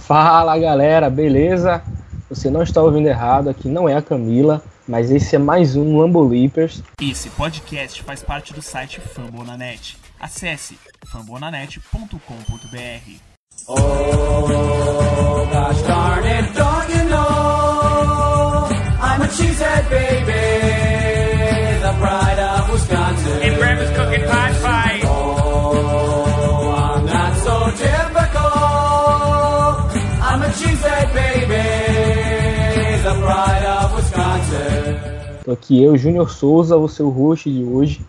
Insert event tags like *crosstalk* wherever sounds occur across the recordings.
Fala galera, beleza? Você não está ouvindo errado, aqui não é a Camila, mas esse é mais um Lambo Leapers. Esse podcast faz parte do site Fambonanet. Acesse fambonanet.com.br. Oh, gosh darn it, Tô aqui eu, Júnior Souza, o seu host de hoje.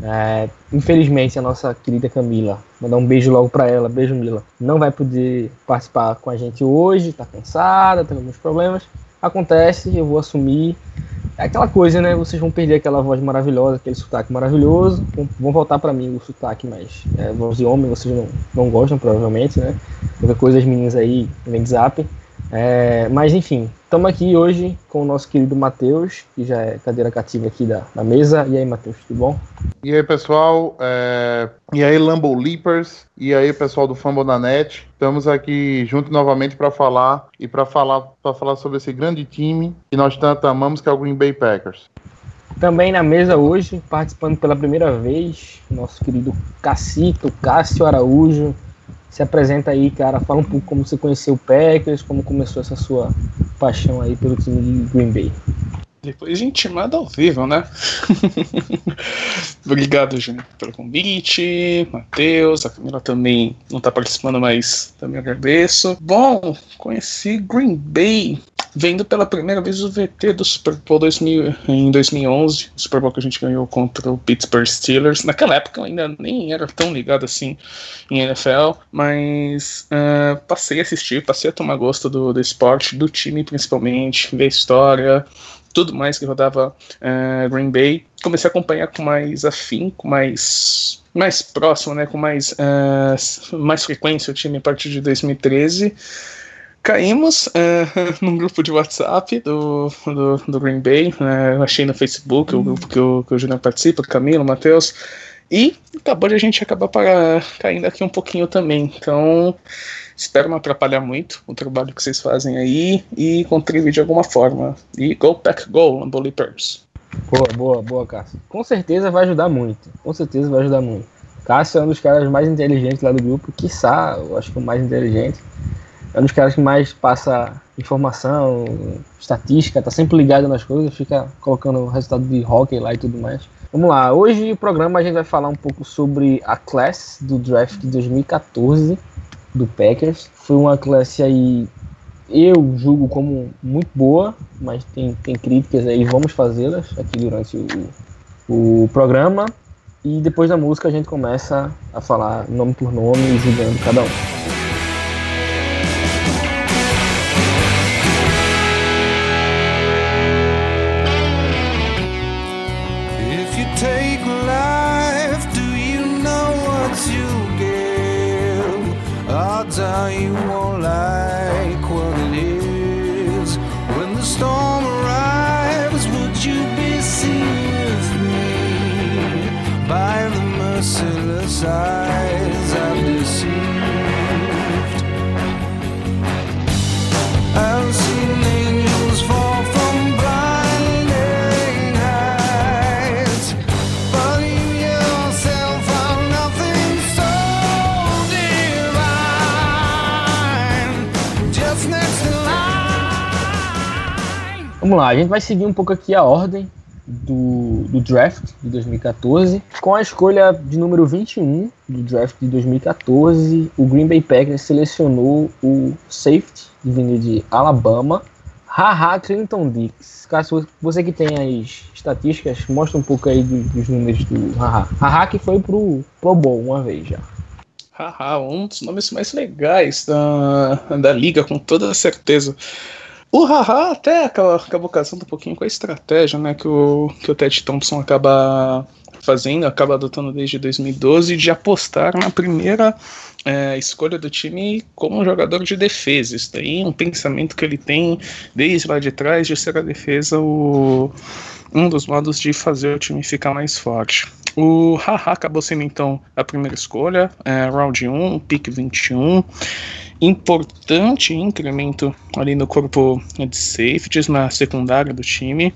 É, infelizmente, a nossa querida Camila, mandar um beijo logo pra ela, beijo Mila, não vai poder participar com a gente hoje, tá cansada, tem alguns problemas. Acontece, eu vou assumir. É aquela coisa, né? Vocês vão perder aquela voz maravilhosa, aquele sotaque maravilhoso. Vão, voltar pra mim o sotaque mais é, voz de homem, vocês não, não gostam, provavelmente, né? Qualquer coisa, as meninas aí vem zap. É, mas enfim, estamos aqui hoje com o nosso querido Matheus, que já é cadeira cativa aqui da, da mesa. E aí, Matheus, tudo bom? E aí, pessoal? É... E aí, Lambo Leapers? E aí, pessoal do Fumble da Net? Estamos aqui juntos novamente para falar e para falar para falar sobre esse grande time que nós tanto amamos, que é o Green Bay Packers. Também na mesa hoje, participando pela primeira vez, nosso querido Cacito, Cássio Araújo. Se apresenta aí, cara. Fala um pouco como você conheceu o Packers, como começou essa sua paixão aí pelo time de Green Bay. Depois de intimado ao vivo, né? *laughs* Obrigado, Júnior, pelo convite. Matheus, a Camila também não tá participando, mas também agradeço. Bom, conheci Green Bay vendo pela primeira vez o VT do Super Bowl 2000, em 2011, o Super Bowl que a gente ganhou contra o Pittsburgh Steelers. Naquela época eu ainda nem era tão ligado assim em NFL, mas uh, passei a assistir, passei a tomar gosto do, do esporte, do time principalmente, ver a história, tudo mais que rodava uh, Green Bay. Comecei a acompanhar com mais afinco, mais mais próximo, né, com mais, uh, mais frequência o time a partir de 2013 caímos uh, *laughs* num grupo de WhatsApp do, do, do Green Bay, eu achei no Facebook, o grupo que o, que o Juliano participa, Camilo, Matheus, e acabou de a gente acabar para, caindo aqui um pouquinho também. Então, espero não atrapalhar muito o trabalho que vocês fazem aí e contribuir de alguma forma. E go pack go, Lambo Leapers. Boa, boa, boa, Cássio. Com certeza vai ajudar muito. Com certeza vai ajudar muito. Cássio é um dos caras mais inteligentes lá do grupo, quiçá, eu acho que o mais inteligente é um dos caras que mais passa informação, estatística, tá sempre ligado nas coisas, fica colocando o resultado de hockey lá e tudo mais. Vamos lá, hoje o programa a gente vai falar um pouco sobre a classe do draft de 2014 do Packers. Foi uma classe aí, eu julgo como muito boa, mas tem, tem críticas aí, vamos fazê-las aqui durante o, o programa. E depois da música a gente começa a falar nome por nome e julgando cada um. How you won't like what it is when the storm arrives. Would you be seen with me by the merciless eyes Vamos lá, a gente vai seguir um pouco aqui a ordem do, do draft de 2014. Com a escolha de número 21 do draft de 2014, o Green Bay Packers selecionou o safety, vindo de Alabama, Haha Clinton Dix. Caso você que tem as estatísticas, mostra um pouco aí do- dos números do Haha. Haha que foi pro Pro Bowl uma vez já. Haha, um dos nomes mais legais da, da liga, com toda certeza. O Haha até acabou casando um pouquinho com a estratégia né, que, o, que o Ted Thompson acaba fazendo, acaba adotando desde 2012, de apostar na primeira é, escolha do time como jogador de defesa. Isso daí é um pensamento que ele tem desde lá de trás de ser a defesa o, um dos modos de fazer o time ficar mais forte. O Haha acabou sendo então a primeira escolha, é, round 1, pick 21. Importante incremento ali no corpo de safeties, na secundária do time.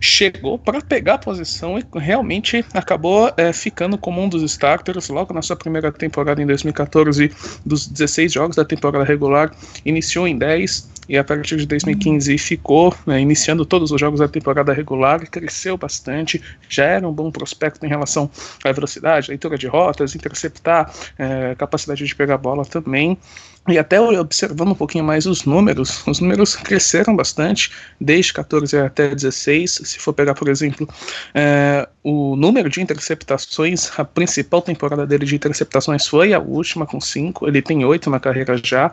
Chegou para pegar a posição e realmente acabou é, ficando como um dos starters logo na sua primeira temporada em 2014, dos 16 jogos da temporada regular, iniciou em 10, e a partir de 2015 ficou né, iniciando todos os jogos da temporada regular, cresceu bastante, já era um bom prospecto em relação à velocidade, leitura de rotas, interceptar, é, capacidade de pegar bola também. E até observando um pouquinho mais os números, os números cresceram bastante, desde 14 até 16. Se for pegar, por exemplo, é, o número de interceptações, a principal temporada dele de interceptações foi a última, com 5. Ele tem 8 na carreira já.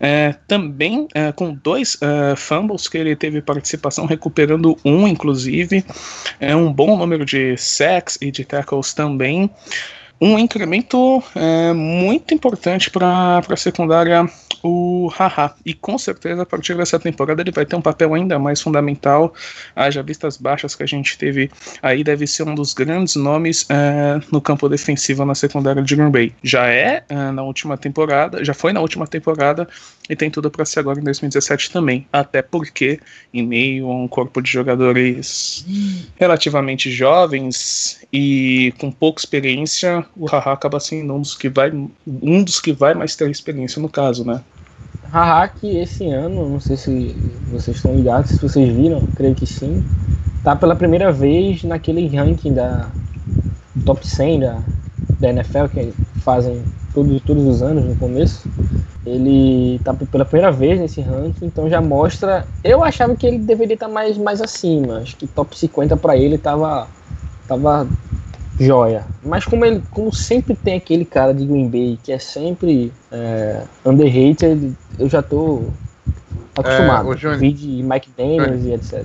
É, também é, com dois é, fumbles que ele teve participação, recuperando um, inclusive. É um bom número de sacks e de tackles também um incremento é, muito importante para a secundária, o Haha. E com certeza, a partir dessa temporada, ele vai ter um papel ainda mais fundamental. Haja vistas baixas que a gente teve aí, deve ser um dos grandes nomes é, no campo defensivo na secundária de Green Bay. Já é, é na última temporada, já foi na última temporada e tem tudo para ser agora em 2017 também. Até porque, em meio a um corpo de jogadores relativamente jovens e com pouca experiência, o Haha acaba sendo um dos que vai um dos que vai mais ter experiência no caso, né? Haha que esse ano, não sei se vocês estão ligados, se vocês viram, creio que sim, tá pela primeira vez naquele ranking da top 100 da, da NFL que fazem todos, todos os anos no começo. Ele tá pela primeira vez nesse ranking, então já mostra. Eu achava que ele deveria estar mais, mais acima. Acho que top 50 para ele tava, tava joia. Mas como ele, como sempre tem aquele cara de Green Bay que é sempre é, underrated, eu já tô acostumado. É, Júnior. Vi de Mike Daniels e etc.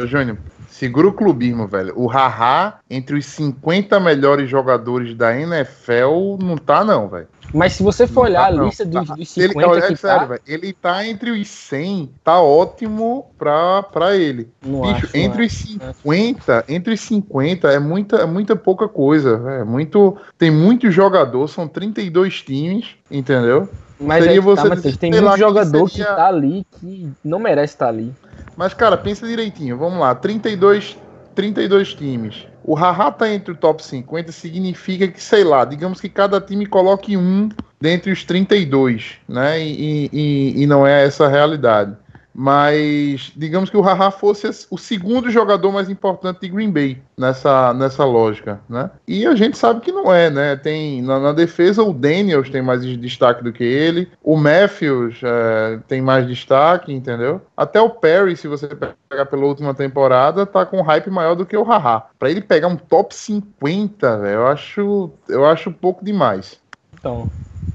Ô, Júnior, segura o clubismo, velho. O Haha, entre os 50 melhores jogadores da NFL, não tá, não, velho. Mas se você for Não olhar tá, a não. lista dos, Tá. dos Ele, 50 olha, é que sério, tá. Ele tá entre os 100, tá ótimo pra, pra ele. não Bicho, acho, entre os acho. 50, entre os 50 é muita, é muita pouca coisa. É muito, tem muito jogador, são 32 times, entendeu? Mas seria que tá, você Matheus, tem muito que jogador seria- que tá ali que não merece estar ali. Mas, cara, pensa direitinho. Vamos lá, 32, 32 times. O Haha tá entre o top 50, significa que, sei lá, digamos que cada time coloque um dentre os 32, né? E, e, e não é essa a realidade. Mas digamos que o Haha fosse o segundo jogador mais importante de Green Bay nessa, nessa lógica, né? E a gente sabe que não é, né? Tem na, na defesa o Daniels tem mais destaque do que ele, o Matthews é, tem mais destaque, entendeu? Até o Perry, se você pegar pela última temporada, tá com hype maior do que o Haha. Pra ele pegar um top 50, velho, eu acho, eu acho pouco demais. Então,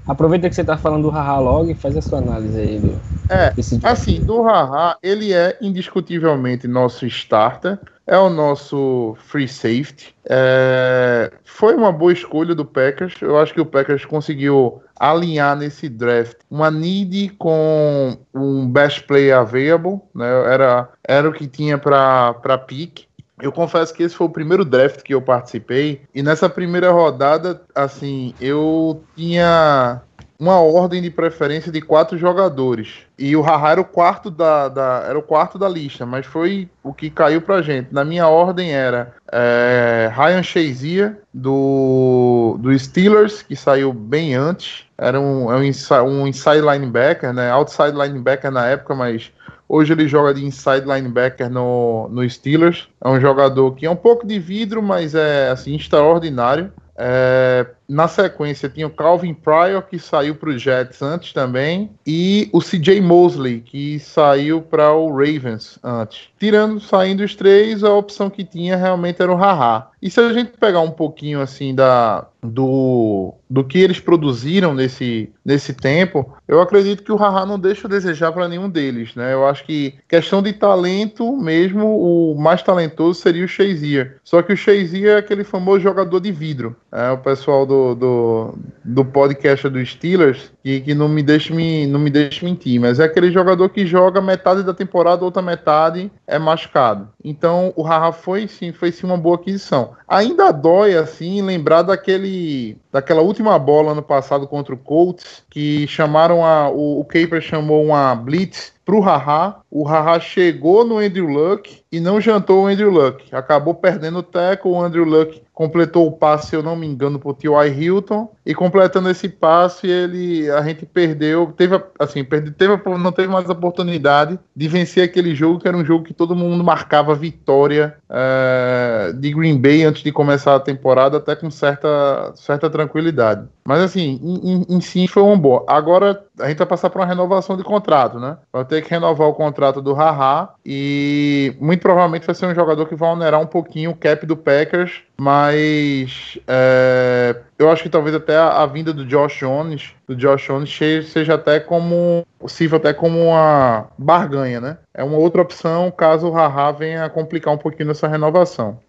aproveita que você tá falando do Haha logo e faz a sua análise aí do É, Assim, do Haha, ele é indiscutivelmente nosso starter, é o nosso free safety. É, foi uma boa escolha do Packers. Eu acho que o Packers conseguiu alinhar nesse draft uma need com um best player available, né? Era, era o que tinha para pick. Eu confesso que esse foi o primeiro draft que eu participei e nessa primeira rodada, assim, eu tinha uma ordem de preferência de quatro jogadores. E o Haha era o quarto da, da- era o quarto da lista, mas foi o que caiu pra gente. Na minha ordem era é, Ryan Shazier do, do Steelers, que saiu bem antes. Era um, é um, inside, um inside linebacker, né? Outside linebacker na época, mas Hoje ele joga de inside linebacker no, no Steelers. É um jogador que é um pouco de vidro, mas é assim extraordinário. É, na sequência tinha o Calvin Pryor, que saiu para os Jets antes também, e o CJ Mosley, que saiu para o Ravens antes. Tirando, saindo os três, a opção que tinha realmente era o Haha. E se a gente pegar um pouquinho assim da, do, do que eles produziram nesse, nesse tempo, eu acredito que o Haha não deixa a desejar para nenhum deles, né? Eu acho que questão de talento mesmo, o mais talentoso seria o Shazier. Só que o Shazier é aquele famoso jogador de vidro. É, o pessoal do, do, do podcast do Steelers que, que não, me deixa me, não me deixa mentir, mas é aquele jogador que joga metade da temporada, outra metade é machucado. Então o Haha foi sim, foi sim uma boa aquisição. Ainda dói assim lembrar daquele daquela última bola ano passado contra o Colts que chamaram a o, o Caper chamou uma blitz pro Haha. O Haha chegou no Andrew Luck e não jantou o Andrew Luck. Acabou perdendo o tackle, o Andrew Luck completou o passe, se eu não me engano, pro T.Y. Hilton, e completando esse passe, ele a gente perdeu, teve assim, perde, teve, não teve mais oportunidade de vencer aquele jogo, que era um jogo que todo mundo marcava vitória é, de Green Bay antes de começar a temporada, até com certa, certa tranquilidade. Mas assim, em, em, em si foi um bom. Agora a gente vai passar por uma renovação de contrato, né? Vai ter que renovar o contrato do Haha e muito provavelmente vai ser um jogador que vai onerar um pouquinho o cap do Packers, mas é, eu acho que talvez até a, a, vinda do Josh Jones, do Josh Jones seja até como possível até como uma barganha, né? É uma outra opção caso o Haha venha complicar um pouquinho nessa renovação.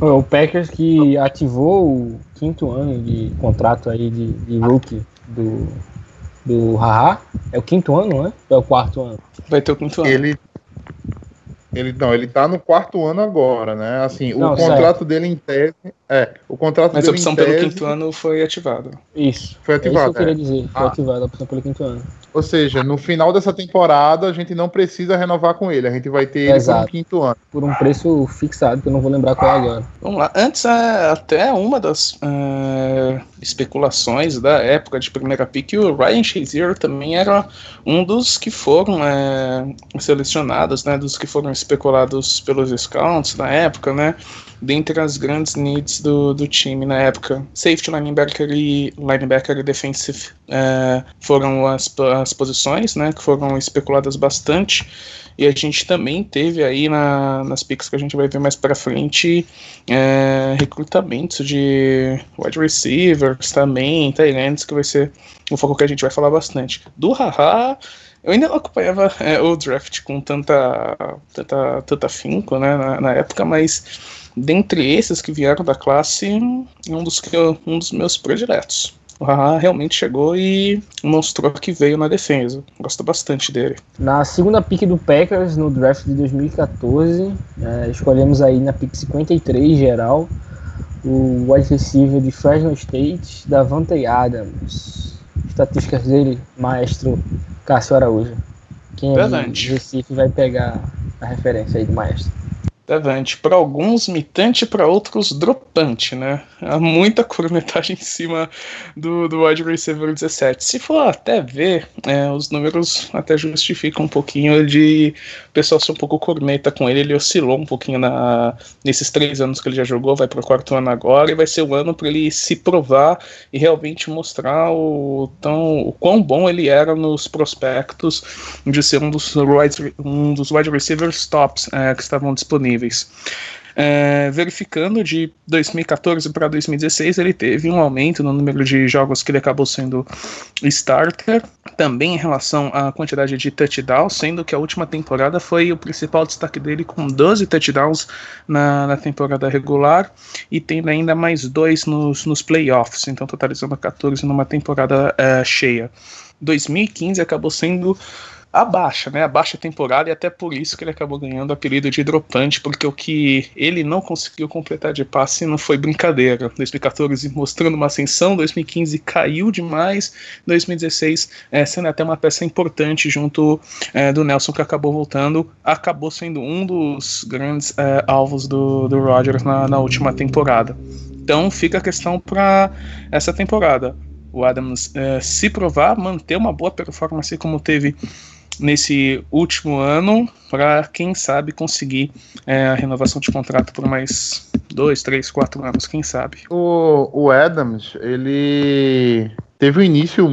O Packers que ativou o quinto ano de contrato aí de, de rookie do, do Haha. É o quinto ano, né? Ou é o quarto ano? Vai ter o quinto ano. Ele, ele, não, ele tá no quarto ano agora, né? Assim, não, o contrato certo. dele em tese. É, o contrato Mas a opção tese, pelo quinto ano foi ativada. Isso. Foi ativado. É isso que eu queria dizer. Foi ah. ativada a opção pelo quinto ano. Ou seja, no final dessa temporada a gente não precisa renovar com ele. A gente vai ter ele Exato. por um quinto ano. Por um preço fixado, que eu não vou lembrar qual é agora. Vamos lá. Antes, é, até uma das é, especulações da época de primeira pick, o Ryan Shazier também era um dos que foram é, selecionados, né? Dos que foram especulados pelos scouts na época, né? Dentre as grandes needs do, do time na época. Safety, linebacker e linebacker defensive é, foram as, as posições né, que foram especuladas bastante. E a gente também teve aí na, nas picks que a gente vai ver mais para frente é, recrutamentos de wide receivers também, Tyrants, que vai ser um foco que a gente vai falar bastante. Do Haha, eu ainda não acompanhava é, o draft com tanta, tanta, tanta afinco né, na, na época, mas dentre esses que vieram da classe, um dos, que eu, um dos meus prediletos. O Haha realmente chegou e mostrou que veio na defesa. Gosto bastante dele. Na segunda pick do Packers, no draft de 2014, é, escolhemos aí na pick 53 geral o wide receiver de Fresno State, Davante Adams. Estatísticas dele, maestro Cássio Araújo. Quem é de Recife vai pegar a referência aí do maestro. Devante. Para alguns, mitante, para outros, dropante, né? Há muita cornetagem em cima do, do wide receiver 17. Se for até ver, é, os números até justificam um pouquinho de o pessoal ser um pouco corneta com ele. Ele oscilou um pouquinho na, nesses três anos que ele já jogou, vai para o quarto ano agora, e vai ser o ano para ele se provar e realmente mostrar o, tão, o quão bom ele era nos prospectos de ser um dos wide, um dos wide receivers tops é, que estavam disponíveis disponíveis. É, verificando de 2014 para 2016, ele teve um aumento no número de jogos que ele acabou sendo starter, também em relação à quantidade de touchdowns, sendo que a última temporada foi o principal destaque dele, com 12 touchdowns na, na temporada regular e tendo ainda mais dois nos, nos playoffs, então totalizando 14 numa temporada é, cheia. 2015 acabou sendo a baixa, né? A baixa temporada, e até por isso que ele acabou ganhando o apelido de hidropante, porque o que ele não conseguiu completar de passe não foi brincadeira. 2014 mostrando uma ascensão, 2015 caiu demais, 2016 é, sendo até uma peça importante junto é, do Nelson que acabou voltando, acabou sendo um dos grandes é, alvos do, do Rogers na, na última temporada. Então fica a questão para essa temporada. O Adams é, se provar, manter uma boa performance como teve nesse último ano para, quem sabe, conseguir é, a renovação de contrato por mais dois, três, quatro anos, quem sabe. O, o Adams, ele teve um início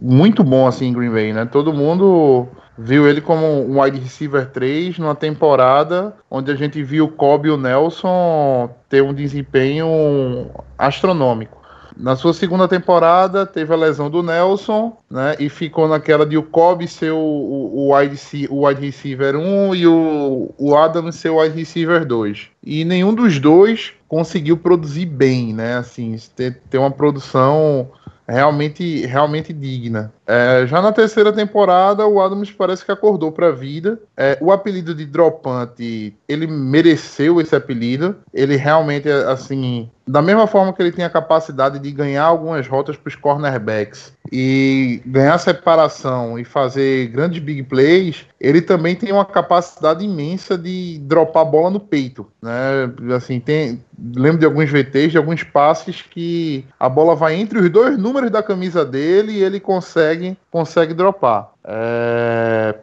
muito bom assim em Green Bay, né? Todo mundo viu ele como um wide receiver 3 numa temporada onde a gente viu o Cobb e o Nelson ter um desempenho astronômico. Na sua segunda temporada, teve a lesão do Nelson, né? E ficou naquela de o Kobe ser o, o, o, wide, o wide receiver 1 e o, o Adams ser o wide receiver 2. E nenhum dos dois conseguiu produzir bem, né? Assim, ter, ter uma produção realmente, realmente digna. É, já na terceira temporada, o Adams parece que acordou para a vida. É, o apelido de Dropante, ele mereceu esse apelido. Ele realmente, assim, da mesma forma que ele tem a capacidade de ganhar algumas rotas para os cornerbacks e ganhar separação e fazer grandes big plays, ele também tem uma capacidade imensa de dropar a bola no peito, né? Assim, tem, lembro de alguns VTs, de alguns passes que a bola vai entre os dois números da camisa dele e ele consegue consegue dropar. É,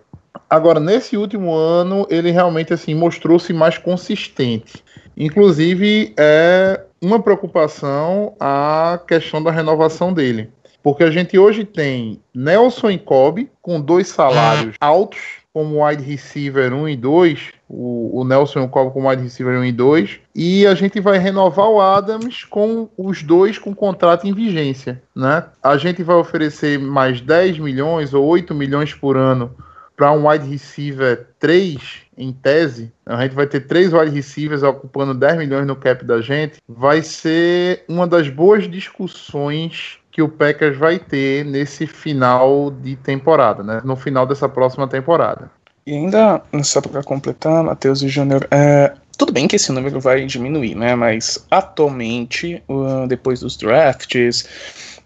Agora, nesse último ano, ele realmente assim mostrou-se mais consistente. Inclusive, é uma preocupação a questão da renovação dele. Porque a gente hoje tem Nelson e Kobe com dois salários altos, como wide receiver 1 e 2, o, o Nelson e o Kobe como wide receiver 1 e 2, e a gente vai renovar o Adams com os dois com contrato em vigência. Né? A gente vai oferecer mais 10 milhões ou 8 milhões por ano para um wide receiver 3, em tese, a gente vai ter três wide receivers ocupando 10 milhões no cap da gente, vai ser uma das boas discussões que o Packers vai ter nesse final de temporada, né? No final dessa próxima temporada. E ainda, só para completar, Matheus e Júnior, é, tudo bem que esse número vai diminuir, né? Mas atualmente, depois dos drafts,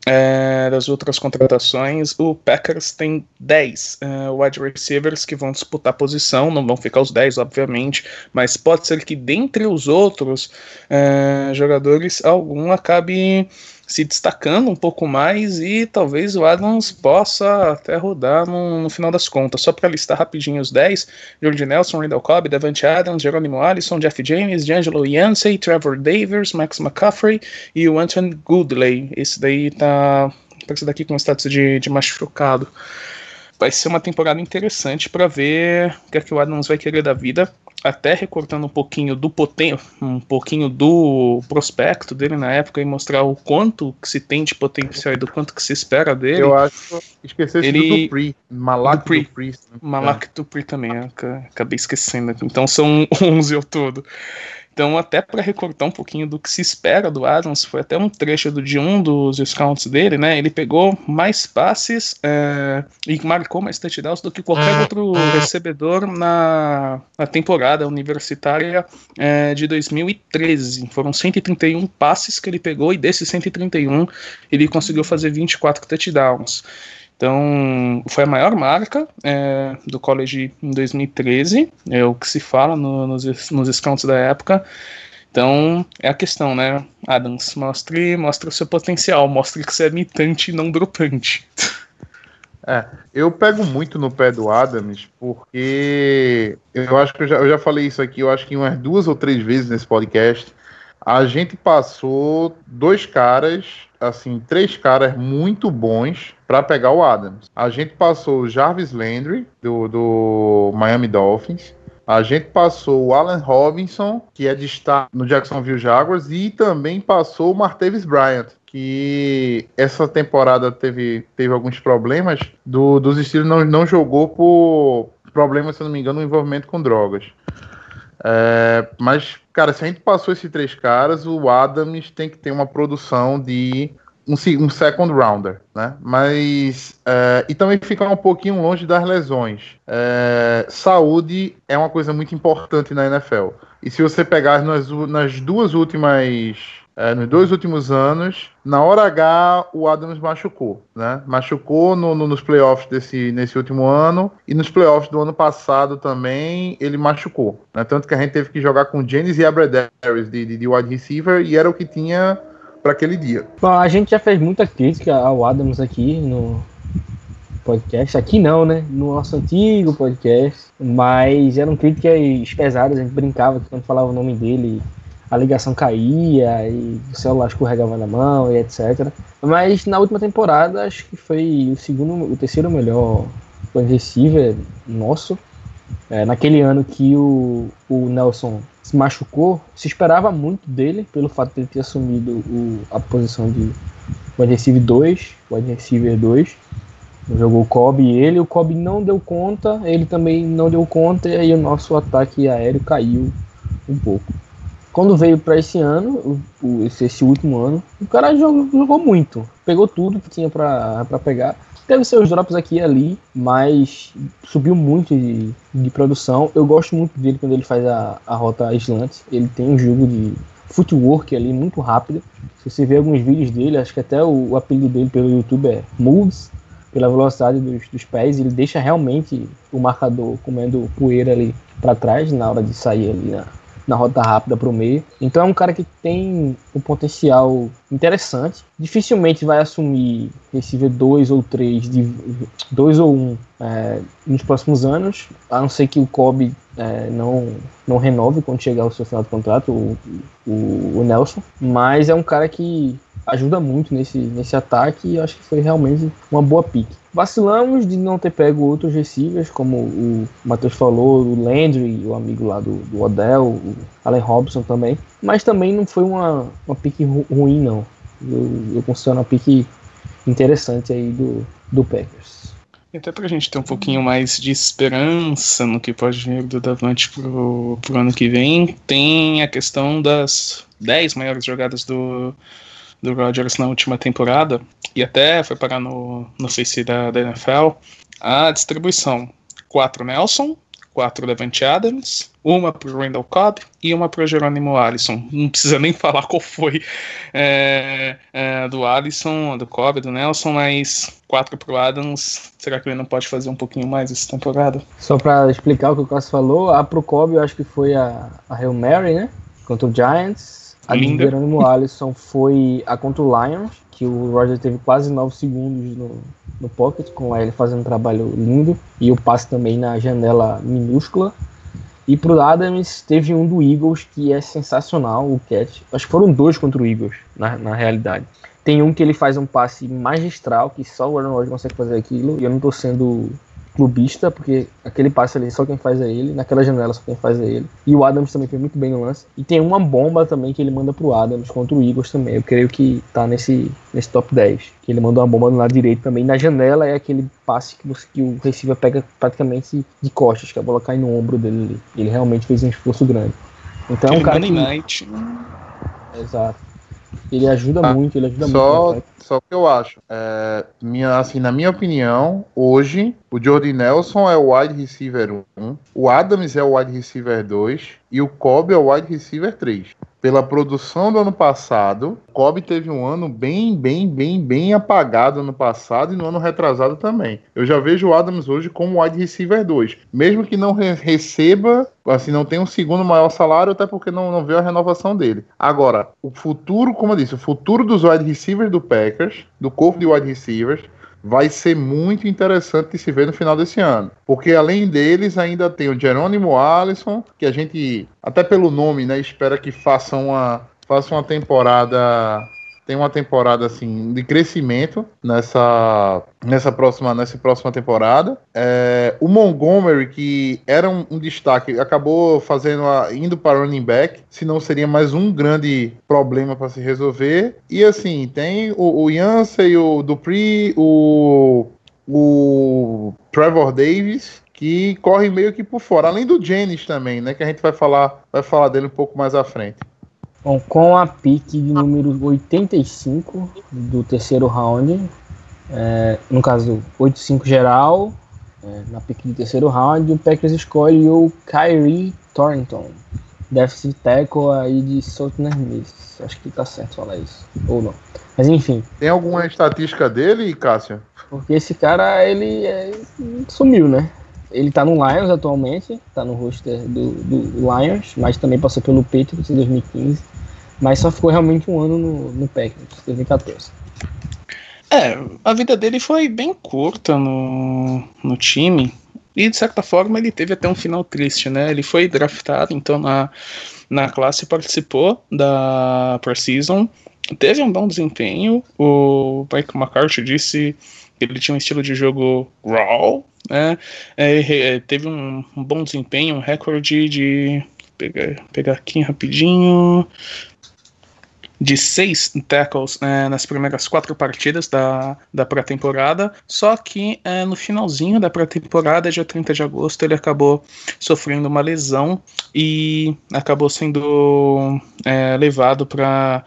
é, das outras contratações, o Packers tem 10 é, wide receivers que vão disputar posição, não vão ficar os 10, obviamente, mas pode ser que dentre os outros é, jogadores, algum acabe se destacando um pouco mais e talvez o Adams possa até rodar no, no final das contas. Só para listar rapidinho os 10, George Nelson, Randall Cobb, Devante Adams, Jerônimo Allison, Jeff James, D'Angelo Yancey, Trevor Davis, Max McCaffrey e o Anton Goodley. Esse daí tá, esse daqui com status de, de machucado. Vai ser uma temporada interessante para ver o que, é que o Adams vai querer da vida até recortando um pouquinho do poten um pouquinho do prospecto dele na época e mostrar o quanto que se tem de potencial e do quanto que se espera dele. Eu acho esqueci Ele- do Dupri, Malak Dupri. Dupri. né? Malak Dupri também, acabei esquecendo. Então são *laughs* 11 ao todo. Então, até para recortar um pouquinho do que se espera do Adams, foi até um trecho do, de um dos scouts dele, né? Ele pegou mais passes é, e marcou mais touchdowns do que qualquer outro recebedor na, na temporada universitária é, de 2013. Foram 131 passes que ele pegou e desses 131 ele conseguiu fazer 24 touchdowns. Então, foi a maior marca é, do college em 2013, é o que se fala no- nos, nos scouts da época. Então, é a questão, né? Adams, mostre, mostre o seu potencial, mostre que você é mitante e não dropante. É, eu pego muito no pé do Adams, porque eu acho que eu já, eu já falei isso aqui, eu acho que umas duas ou três vezes nesse podcast. A gente passou dois caras, assim, três caras muito bons para pegar o Adams. A gente passou o Jarvis Landry, do, do Miami Dolphins. A gente passou o Allen Robinson, que é de estar no Jacksonville Jaguars, e também passou o Martavis Bryant, que essa temporada teve, teve alguns problemas do, dos estilos, não, não jogou por problemas, se não me engano, no envolvimento com drogas. É, mas, cara, se a gente passou esses três caras, o Adams tem que ter uma produção de um, um second rounder, né? Mas é, e também ficar um pouquinho longe das lesões. É, saúde é uma coisa muito importante na NFL. E se você pegar nas, nas duas últimas é, nos dois últimos anos, na hora H, o Adams machucou, né? Machucou no, no- nos playoffs desse, nesse último ano e nos playoffs do ano passado também ele machucou, né? Tanto que a gente teve que jogar com Janis e Abradaris de, de, de wide receiver e era o que tinha para aquele dia. Bom, a gente já fez muita crítica ao Adams aqui no podcast. Aqui não, né? No nosso antigo podcast. Mas eram críticas pesadas, a gente brincava quando falava o nome dele, a ligação caía e o celular escorregava na mão e etc. Mas na última temporada, acho que foi o segundo, o terceiro melhor wide receiver nosso. É, naquele ano que o, o Nelson se machucou, se esperava muito dele, pelo fato de ele ter assumido o, a posição de wide receiver 2, wide receiver 2. Jogou o Kobe e ele, o Kobe não deu conta, ele também não deu conta, e aí o nosso ataque aéreo caiu um pouco. Quando veio para esse ano, esse, esse último ano, o cara jogou, jogou muito. Pegou tudo que tinha para pegar. Teve seus drops aqui e ali, mas subiu muito de, de produção. Eu gosto muito dele quando ele faz a, a rota slant. Ele tem um jogo de footwork ali muito rápido. Se você ver alguns vídeos dele, acho que até o, o apelido dele pelo YouTube é Moves, pela velocidade dos, dos pés. Ele deixa realmente o marcador comendo poeira ali para trás na hora de sair ali na, na rota rápida para o meio. Então é um cara que tem um potencial interessante. Dificilmente vai assumir receiver 2 ou 3, de 2 ou 1 um, é, nos próximos anos, a não ser que o Kobe é, não, não renove quando chegar ao seu final de contrato, o, o, o Nelson. Mas é um cara que ajuda muito nesse, nesse ataque e acho que foi realmente uma boa pick. Vacilamos de não ter pego outros receivers, como o Matheus falou, o Landry, o amigo lá do, do Odell, o Allen Robson também. Mas também não foi uma, uma pick ru- ruim, não. Eu, eu considero uma pick interessante aí do, do Packers. Até pra gente ter um pouquinho mais de esperança no que pode vir do Davante pro, pro ano que vem, tem a questão das 10 maiores jogadas do, do Rodgers na última temporada, e até foi parar no, no Face da, da NFL, a distribuição. 4 Nelson, 4 Davante Adams, uma pro Randall Cobb e uma pro Jerônimo Alisson. Não precisa nem *laughs* falar qual foi é, é, do Alisson, do Cobb, do Nelson, mas 4 pro Adams. Será que ele não pode fazer um pouquinho mais essa temporada? Só para explicar o que o Cássio falou, a pro Kobe eu acho que foi a, a Hail Mary, né? Contra o Giants. A de Linda. Jerônimo Alisson foi a contra o Lions, que o Roger teve quase 9 segundos no, no pocket, com ele fazendo um trabalho lindo. E o passe também na janela minúscula. E pro Adams teve um do Eagles que é sensacional, o catch. Acho que foram dois contra o Eagles, na, na realidade. Tem um que ele faz um passe magistral, que só o Aaron Rodgers consegue fazer aquilo. E eu não tô sendo clubista, porque aquele passe ali só quem faz é ele, naquela janela só quem faz é ele. E o Adams também foi muito bem no lance. E tem uma bomba também que ele manda pro Adams contra o Eagles também. Eu creio que tá nesse, nesse top 10. Que ele manda uma bomba no lado direito também. Na janela é aquele passe que, você- que o receiver pega praticamente de costas, que a bola cai no ombro dele ali. Ele realmente fez um esforço grande. Então é um cara que. Night. Exato. Ele ajuda Ah, muito, ele ajuda Só, muito. só que eu acho, é, minha, assim, na minha opinião, hoje o Jordi Nelson é o wide receiver 1, o Adams é o wide receiver 2 e o Cobb é o wide receiver 3. Pela produção do ano passado, Cobb teve um ano bem, bem, bem, bem apagado ano passado e no ano retrasado também. Eu já vejo o Adams hoje como wide receiver 2. Mesmo que não re- receba, assim, não tenha um segundo maior salário, até porque não, não veio a renovação dele. Agora, o futuro, como eu disse, o futuro dos wide receivers do Packers, do corpo de wide receivers, vai ser muito interessante de se ver no final desse ano. Porque além deles, ainda tem o Jerônimo Alisson, que a gente, até pelo nome, né, espera que faça uma, faça uma temporada. Tem uma temporada assim de crescimento nessa, nessa, próxima, nessa próxima temporada. É, o Montgomery, que era um, um destaque, acabou fazendo a, indo para running back, senão seria mais um grande problema para se resolver. E assim, tem o, o Yancey, o Dupree, o, o Trevor Davis, que corre meio que por fora, além do Jennings também, né? Que a gente vai falar, vai falar dele um pouco mais à frente. Bom, com a pick de número 85 do terceiro round, é, no caso 85 geral, é, na pick do terceiro round, o Packers escolhe o Kyrie Thornton, déficit tackle aí de Southern Miss. Acho que tá certo falar isso, ou não. Mas enfim, Tem alguma estatística dele, Cássio? porque esse cara, ele é, sumiu, né? Ele tá no Lions atualmente, tá no roster do, do Lions, mas também passou pelo Patriots em 2015. Mas só ficou realmente um ano no, no Packers, 2014. É, a vida dele foi bem curta no, no time. E de certa forma ele teve até um final triste, né? Ele foi draftado, então na, na classe participou da Pre-Season, teve um bom desempenho. O Mike McCarthy disse que ele tinha um estilo de jogo raw, né? É, é, teve um, um bom desempenho, um recorde de. Pegar, pegar aqui rapidinho. De seis tackles é, nas primeiras quatro partidas da, da pré-temporada. Só que é, no finalzinho da pré-temporada, dia 30 de agosto, ele acabou sofrendo uma lesão e acabou sendo é, levado para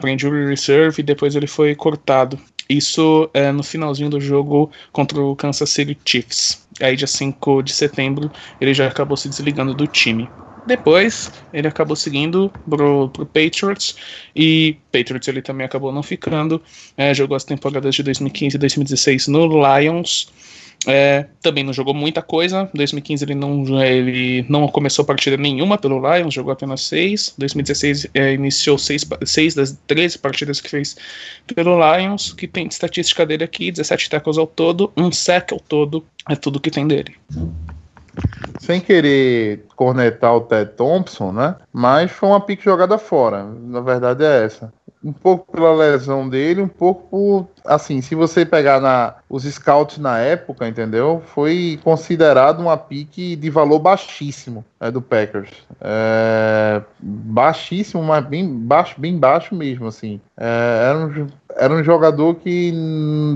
para injury reserve e depois ele foi cortado. Isso é no finalzinho do jogo contra o Kansas City Chiefs. Aí, dia 5 de setembro, ele já acabou se desligando do time. Depois, ele acabou seguindo pro, pro Patriots e Patriots ele também acabou não ficando. É, jogou as temporadas de 2015 e 2016 no Lions. É, também não jogou muita coisa. Em 2015 ele não, ele não começou partida nenhuma pelo Lions, jogou apenas seis. Em 2016 é, iniciou seis, seis das 13 partidas que fez pelo Lions. Que tem estatística dele aqui: 17 tackles ao todo, um sack ao todo. É tudo que tem dele. Sem querer cornetar o Ted Thompson, né? Mas foi uma pique jogada fora. Na verdade é essa. Um pouco pela lesão dele, um pouco por. Assim, se você pegar na, os scouts na época, entendeu? Foi considerado uma pique de valor baixíssimo é, do Packers. É, baixíssimo, mas bem baixo, bem baixo mesmo, assim. É, era, um, era um jogador que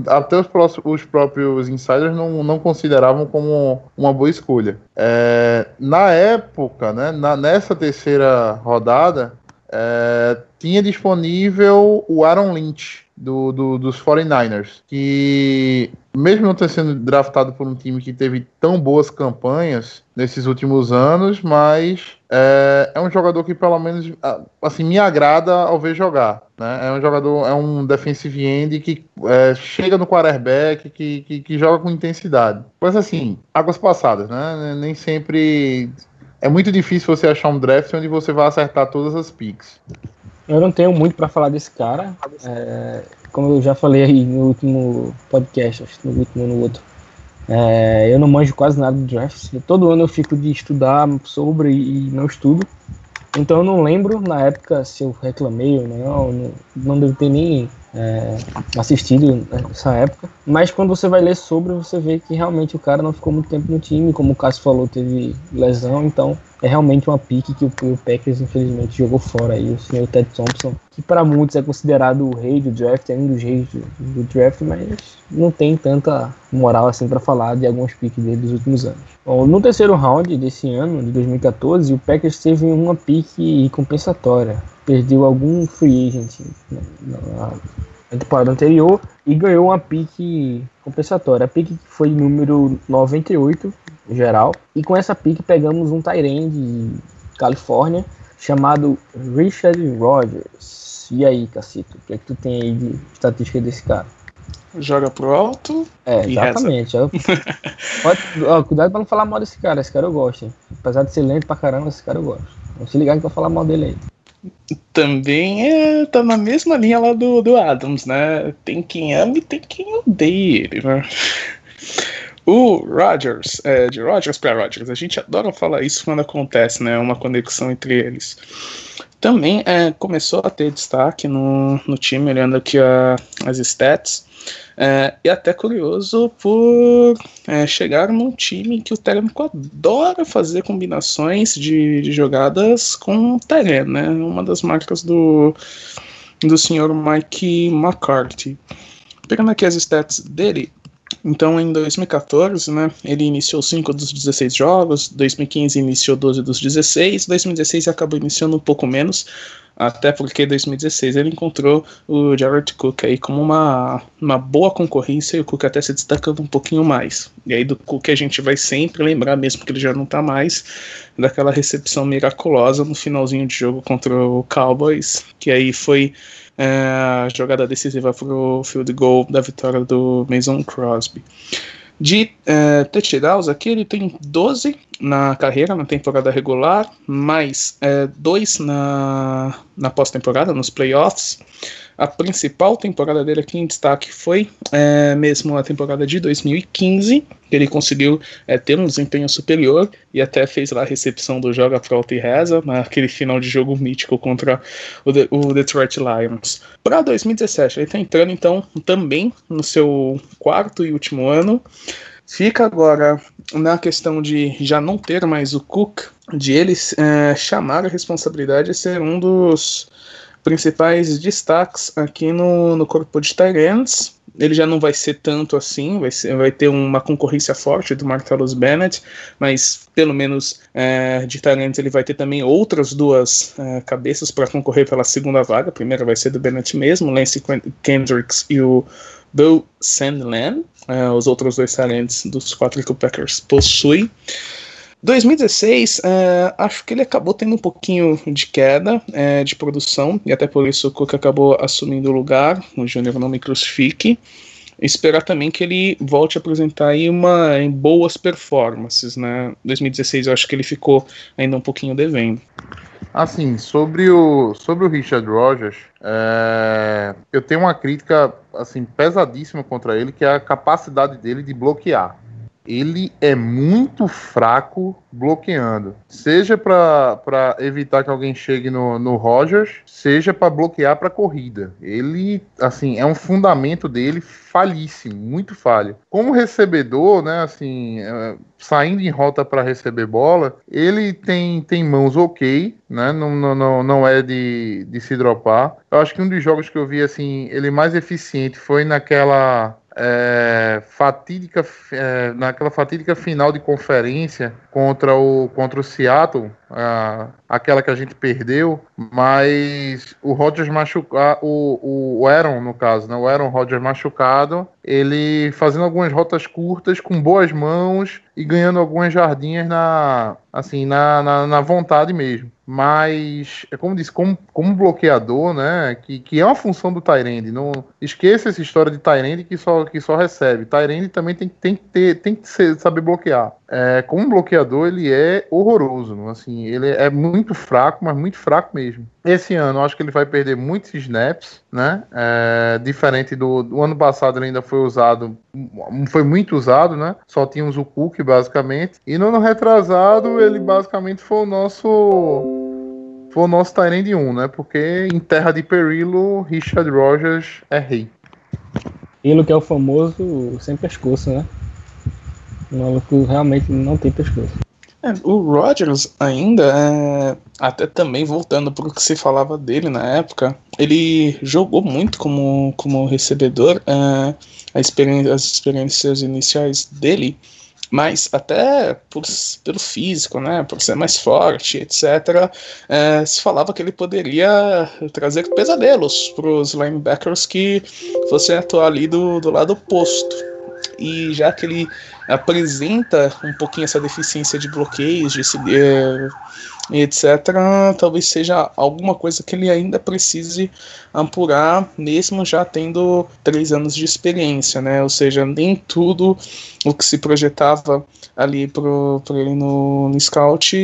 até os, os próprios insiders não, não consideravam como uma boa escolha. É, na época, né, na, nessa terceira rodada, é, tinha disponível o Aaron Lynch do, do- dos 49ers, que mesmo não ter sido draftado por um time que teve tão boas campanhas nesses últimos anos, mas é, é um jogador que pelo menos ah, assim me agrada ao ver jogar. Né? É um jogador, é um defensive end que é, chega no quarterback, que, que, que joga com intensidade. Mas assim, águas passadas, né? Nem sempre é muito difícil você achar um draft onde você vai acertar todas as picks. Eu não tenho muito pra falar desse cara. É, como eu já falei aí no último podcast, acho no último no outro. é, eu não manjo quase nada do draft. Todo ano eu fico de estudar sobre e não estudo. Então eu não lembro na época se eu reclamei ou não. Não, não devo ter nem é, assistido nessa época. Mas quando você vai ler sobre, você vê que realmente o cara não ficou muito tempo no time. Como o Cássio falou, teve lesão. Então é realmente uma pique que o, o Packers infelizmente jogou fora aí. O senhor Ted Thompson, que para muitos é considerado o rei do draft, é um dos reis do, do draft, mas não tem tanta moral assim para falar de alguns piques dele dos últimos anos. Bom, no terceiro round desse ano, de 2014, o Packers teve uma pique compensatória. Perdeu algum free agent na, na- na temporada anterior e ganhou uma pique compensatória. A pique que foi número 98 geral. E com essa pique pegamos um Tyrande de Califórnia chamado Richard Rogers. E aí, Cacito, o que é que tu tem aí de estatística desse cara? Joga pro alto. É, exatamente. *laughs* Pode- ó, cuidado pra não falar mal desse cara, esse cara eu gosto. hein. Apesar de ser lento pra caramba, esse cara eu gosto. Não se ligar que eu vou falar mal dele aí. Também é, tá na mesma linha lá do, do Adams, né? Tem quem ama e tem quem odeia ele, né? O Rodgers, é, de Rodgers para Rodgers, a gente adora falar isso quando acontece, né? Uma conexão entre eles. Também é, começou a ter destaque no, no time, olhando aqui a, as stats. É, e até curioso por é, chegar num time que o técnico adora fazer combinações de, de jogadas com o Tyrene, né? Uma das marcas do, do senhor Mike McCarthy. Pegando aqui as stats dele, então em 2014, né, ele iniciou 5 dos 16 jogos, 2015 iniciou 12 dos 16, 2016 acabou iniciando um pouco menos, até porque 2016 ele encontrou o Jared Cook aí como uma, uma boa concorrência e o Cook até se destacando um pouquinho mais. E aí do Cook a gente vai sempre lembrar, mesmo que ele já não tá mais, daquela recepção miraculosa no finalzinho de jogo contra o Cowboys, que aí foi a jogada decisiva pro field goal da vitória do Mason Crosby. De é, touchdowns aqui, ele tem 12 na carreira, na temporada regular, mais é, 2 na, na pós-temporada, nos playoffs. A principal temporada dele aqui em destaque foi é, mesmo a temporada de 2015, que ele conseguiu é, ter um desempenho superior e até fez lá a recepção do Joga Prota e Reza, naquele final de jogo mítico contra o, De- o Detroit Lions. Para 2017, ele está entrando então também no seu quarto e último ano. Fica agora na questão de já não ter mais o Cook, de eles é, chamar a responsabilidade de ser um dos principais destaques aqui no, no corpo de Tyrants. Ele já não vai ser tanto assim, vai, ser, vai ter uma concorrência forte do Martellus Bennett, mas pelo menos é, de Tyrants ele vai ter também outras duas é, cabeças para concorrer pela segunda vaga. A primeira vai ser do Bennett mesmo, Lance Kendricks e o Bill Sandland, é, os outros dois talentos dos quatro que o Packers possui. 2016, é, acho que ele acabou tendo um pouquinho de queda é, de produção, e até por isso o Cook acabou assumindo o lugar, o Júnior não me crucifique. Esperar também que ele volte a apresentar aí uma, em boas performances, né? 2016 eu acho que ele ficou ainda um pouquinho devendo. Assim, sobre o, sobre o Richard Rogers, é, eu tenho uma crítica assim pesadíssima contra ele, que é a capacidade dele de bloquear ele é muito fraco bloqueando. Seja para evitar que alguém chegue no, no Rogers, seja para bloquear para corrida. Ele, assim, é um fundamento dele falíssimo, muito falho. Como recebedor, né, assim, é, saindo em rota para receber bola, ele tem, tem mãos ok, né, não, não, não é de, de se dropar. Eu acho que um dos jogos que eu vi, assim, ele mais eficiente foi naquela é, fatídica, é, naquela fatídica final de conferência contra o, contra o Seattle, aquela que a gente perdeu, mas o Rodgers machucado, o, o Aaron, no caso, né, o Aaron Rodgers machucado, ele fazendo algumas rotas curtas, com boas mãos e ganhando algumas jardinhas na, assim, na, na, na vontade mesmo. Mas, é como disse, como, como bloqueador, né, que, que é uma função do Tyrande, não esqueça essa história de Tyrande que só, que só recebe. Tyrande também tem, tem que ter, tem que ser, saber bloquear é, como bloqueador, ele é horroroso. Assim, ele é muito fraco, mas muito fraco mesmo. Esse ano, eu acho que ele vai perder muitos snaps, né? É, diferente do, do, ano passado, ele ainda foi usado, foi muito usado, né? Só tínhamos o Cook, basicamente. E no ano retrasado, ele basicamente foi o nosso. Foi o nosso Tyrande 1, né? Porque em terra de Perilo, Richard Rogers é rei. Ele que é o famoso sem pescoço, né? O maluco realmente não tem pescoço. É, o Rogers ainda, é, até também voltando para o que se falava dele na época, ele jogou muito como, como recebedor, é, experiência, as experiências iniciais dele, mas até por, pelo físico, né, por ser mais forte, etc., é, se falava que ele poderia trazer pesadelos para os linebackers que fossem atuar ali do, do lado oposto. E já que ele apresenta um pouquinho essa deficiência de bloqueios, de é, etc., talvez seja alguma coisa que ele ainda precise apurar, mesmo já tendo três anos de experiência, né? Ou seja, nem tudo o que se projetava ali para ele no, no scout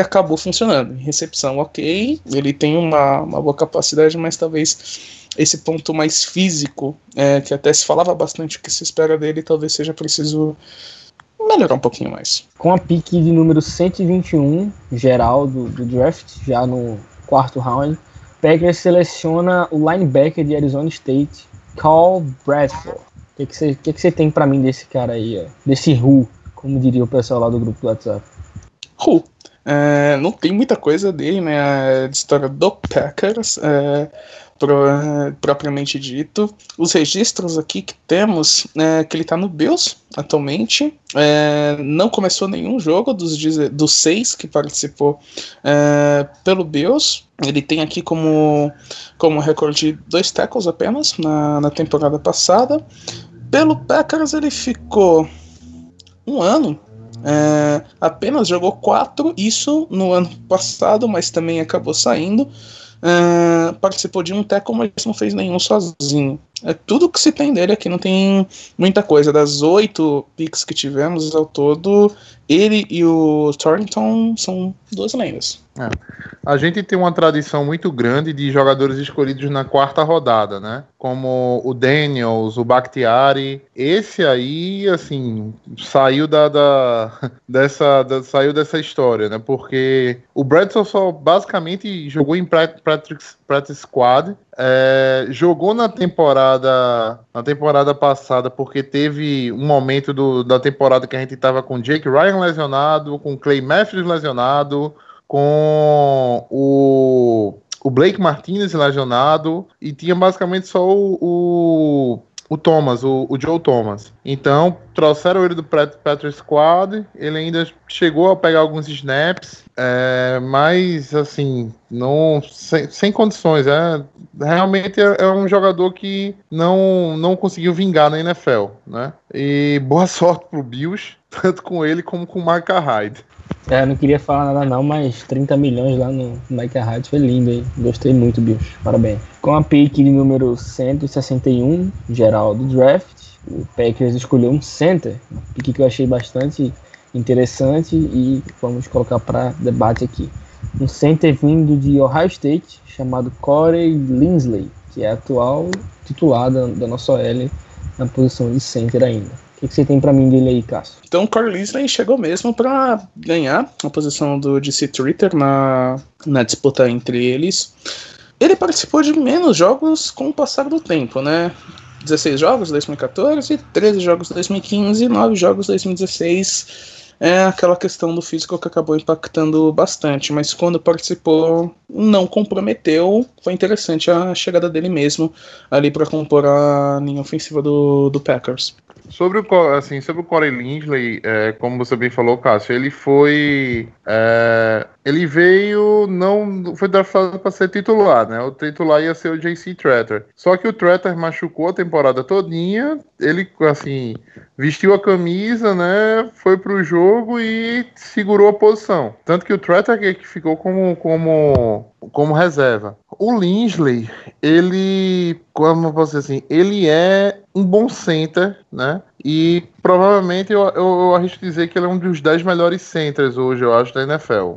acabou funcionando. Recepção, ok, ele tem uma, uma boa capacidade, mas talvez esse ponto mais físico, é, que até se falava bastante o que se espera dele, talvez seja preciso melhorar um pouquinho mais. Com a pique de número 121 geral do, do draft, já no quarto round, Packers seleciona o linebacker de Arizona State, Carl Bradford. O que, que, você, que, que você tem para mim desse cara aí, ó? desse Who, como diria o pessoal lá do grupo do WhatsApp? Who? É, não tem muita coisa dele, né? De história do Packers. É, pro, é, propriamente dito. Os registros aqui que temos é que ele está no Bills atualmente. É, não começou nenhum jogo dos, dos seis que participou é, pelo Bills. Ele tem aqui como, como recorde dois tackles apenas na, na temporada passada. Pelo Packers ele ficou um ano é, apenas jogou quatro, isso no ano passado, mas também acabou saindo. Uh, participou de um tackle, mas não fez nenhum sozinho. É tudo que se tem dele aqui, não tem muita coisa. Das oito picks que tivemos ao todo, ele e o Torrington são duas lendas. É. A gente tem uma tradição muito grande de jogadores escolhidos na quarta rodada, né? Como o Daniels, o Bakhtiari. Esse aí, assim, saiu da, da *laughs* dessa, da, saiu dessa história, né? Porque o Bradson só basicamente jogou em practice, practice squad É, jogou na temporada na temporada passada porque teve um momento do- da temporada que a gente tava com Jake Ryan lesionado, com Clay Matthews lesionado, com o, o Blake Martinez lesionado e tinha basicamente só o, o, o Thomas, o, o Joe Thomas. Então trouxeram ele do Pat- Patrick Squad, ele ainda chegou a pegar alguns snaps, é, mas assim, não sem, sem condições. É, realmente é, é um jogador que não, não conseguiu vingar na NFL, né? E boa *laughs* sorte pro Bills, tanto com ele como com o Marca Hyde. É, não queria falar nada não, mas 30 milhões lá no Mike Hyde foi lindo, hein? Gostei muito, Bills. Parabéns. Com a pick número 161, geral do draft, o Packers escolheu um center, pick que eu achei bastante interessante e vamos colocar para debate aqui. Um center vindo de Ohio State, chamado Corey Linsley, que é atual titular da, da nossa OL na posição de center ainda. O que, você tem para mim dele aí, Cássio? Então o Corey Linsley chegou mesmo para ganhar a posição do DC Twitter na, na disputa entre eles. Ele participou de menos jogos com o passar do tempo, né? 16 jogos 2014, 13 jogos 2015, 9 jogos 2016. É aquela questão do físico que acabou impactando bastante, mas quando participou não comprometeu. Foi interessante a chegada dele mesmo ali para compor a linha ofensiva do, do Packers. Sobre o, assim, sobre o Corey Linsley, é, como você bem falou, Cássio, ele foi. é, ele veio. não Foi draftado para ser titular, né? O titular ia ser o JC Tretter. Só que o Tretter machucou a temporada todinha. Ele, assim, vestiu a camisa, né? Foi pro jogo e segurou a posição. Tanto que o Tretter que, ficou como, como, como reserva. O Linsley, ele. Como eu posso dizer assim? Ele é um bom center, né? E provavelmente eu, eu, eu arrisco dizer que ele é um dos 10 melhores centers hoje, eu acho, da NFL.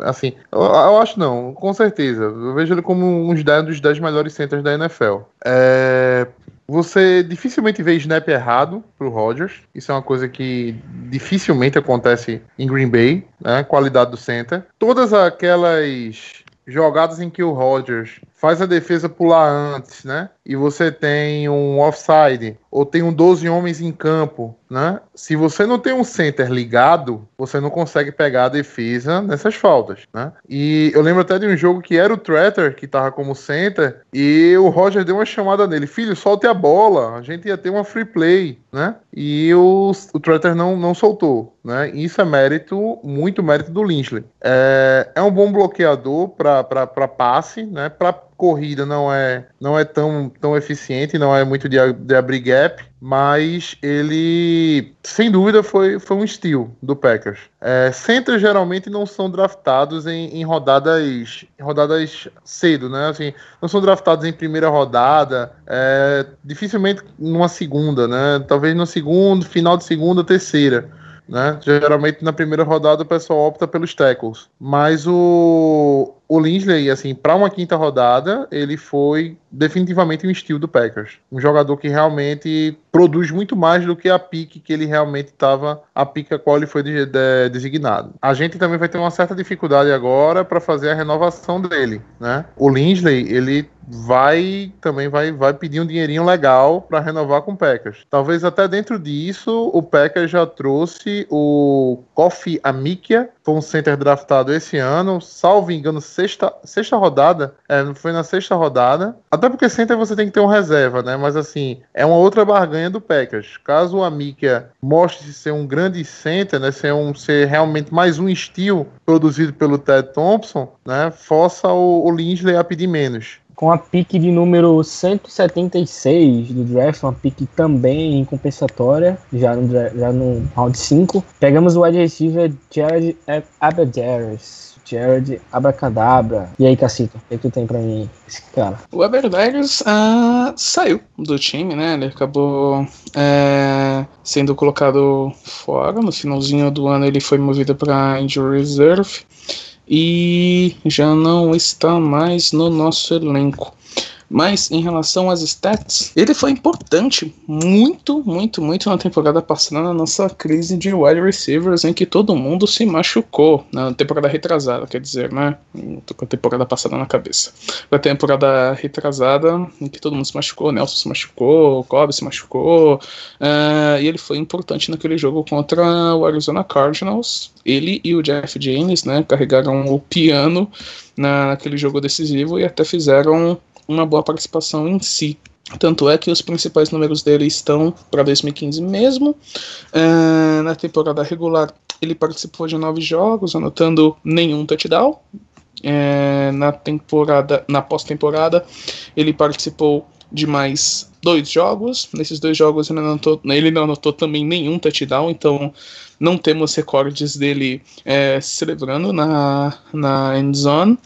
Assim, eu, eu acho não, com certeza. Eu vejo ele como 10 dos 10 melhores centers da NFL. É, você dificilmente vê snap errado pro Rodgers. Isso é uma coisa que dificilmente acontece em Green Bay, né? Qualidade do center. Todas aquelas jogadas em que o Rodgers faz a defesa pular antes, né? E você tem um offside ou tem um 12 homens em campo, né? Se você não tem um center ligado, você não consegue pegar a defesa nessas faltas, né? E eu lembro até de um jogo que era o Tretter que tava como center e o Roger deu uma chamada nele, filho, solte a bola, a gente ia ter uma free play, né? E o, o Tretter não, não soltou, né? Isso é mérito, muito mérito do Lynchly. É, é um bom bloqueador para passe, né? Para corrida não é não é tão, tão eficiente, não é muito de, de abrir gap, mas ele sem dúvida foi, foi um steal do Packers. É, geralmente não são draftados em, em rodadas rodadas cedo, né? Assim, não são draftados em primeira rodada, é, dificilmente numa segunda, né? Talvez no segundo, final de segunda, terceira. Né? Geralmente na primeira rodada o pessoal opta pelos tackles. Mas o, o Linsley, assim, para uma quinta rodada, ele foi definitivamente um estilo do Packers. Um jogador que realmente produz muito mais do que a pique que ele realmente estava, a pique a qual ele foi de- de- designado. A gente também vai ter uma certa dificuldade agora para fazer a renovação dele, né? O Linsley, ele vai também vai, vai pedir um dinheirinho legal para renovar com o Packers. Talvez até dentro disso o Packers já trouxe o Kofi Amikia, foi um center draftado esse ano, salvo engano, sexta, sexta rodada, é, foi na sexta rodada. Até porque center você tem que ter um reserva, né? Mas assim, é uma outra barganha do Packers. Caso o Amikia mostre ser um grande center, né? Ser, um, ser realmente mais um estilo produzido pelo Ted Thompson, né? Força o, o Linsley a pedir menos. Com a pique de número 176 do draft, uma pique também compensatória, já no, já no round 5, pegamos o wide receiver Jared Abadaris. Jared Abracadabra. E aí, Cacito, o que, tu tem pra mim, esse cara? O Aberdagers ah, saiu do time, né? Ele acabou é, sendo colocado fora. No finalzinho do ano ele foi movido para Injury Reserve e já não está mais no nosso elenco. Mas em relação às stats, ele foi importante muito, muito, muito na temporada passada, na nossa crise de wide receivers, em que todo mundo se machucou. Na temporada retrasada, quer dizer, né? Tô com a temporada passada na cabeça. Na temporada retrasada, em que todo mundo se machucou, Nelson se machucou, Cobb se machucou, eh, e ele foi importante naquele jogo contra o Arizona Cardinals. Ele e o Jeff James, né, carregaram o piano naquele jogo decisivo e até fizeram uma boa participação em si. Tanto é que os principais números dele estão para 2015 mesmo. Eh, na temporada regular, ele participou de nove jogos, anotando nenhum touchdown. Eh, na temporada, na pós-temporada, ele participou de mais dois jogos. Nesses dois jogos ele não anotou, ele não anotou também nenhum touchdown, então não temos recordes dele eh, celebrando na, na end zone.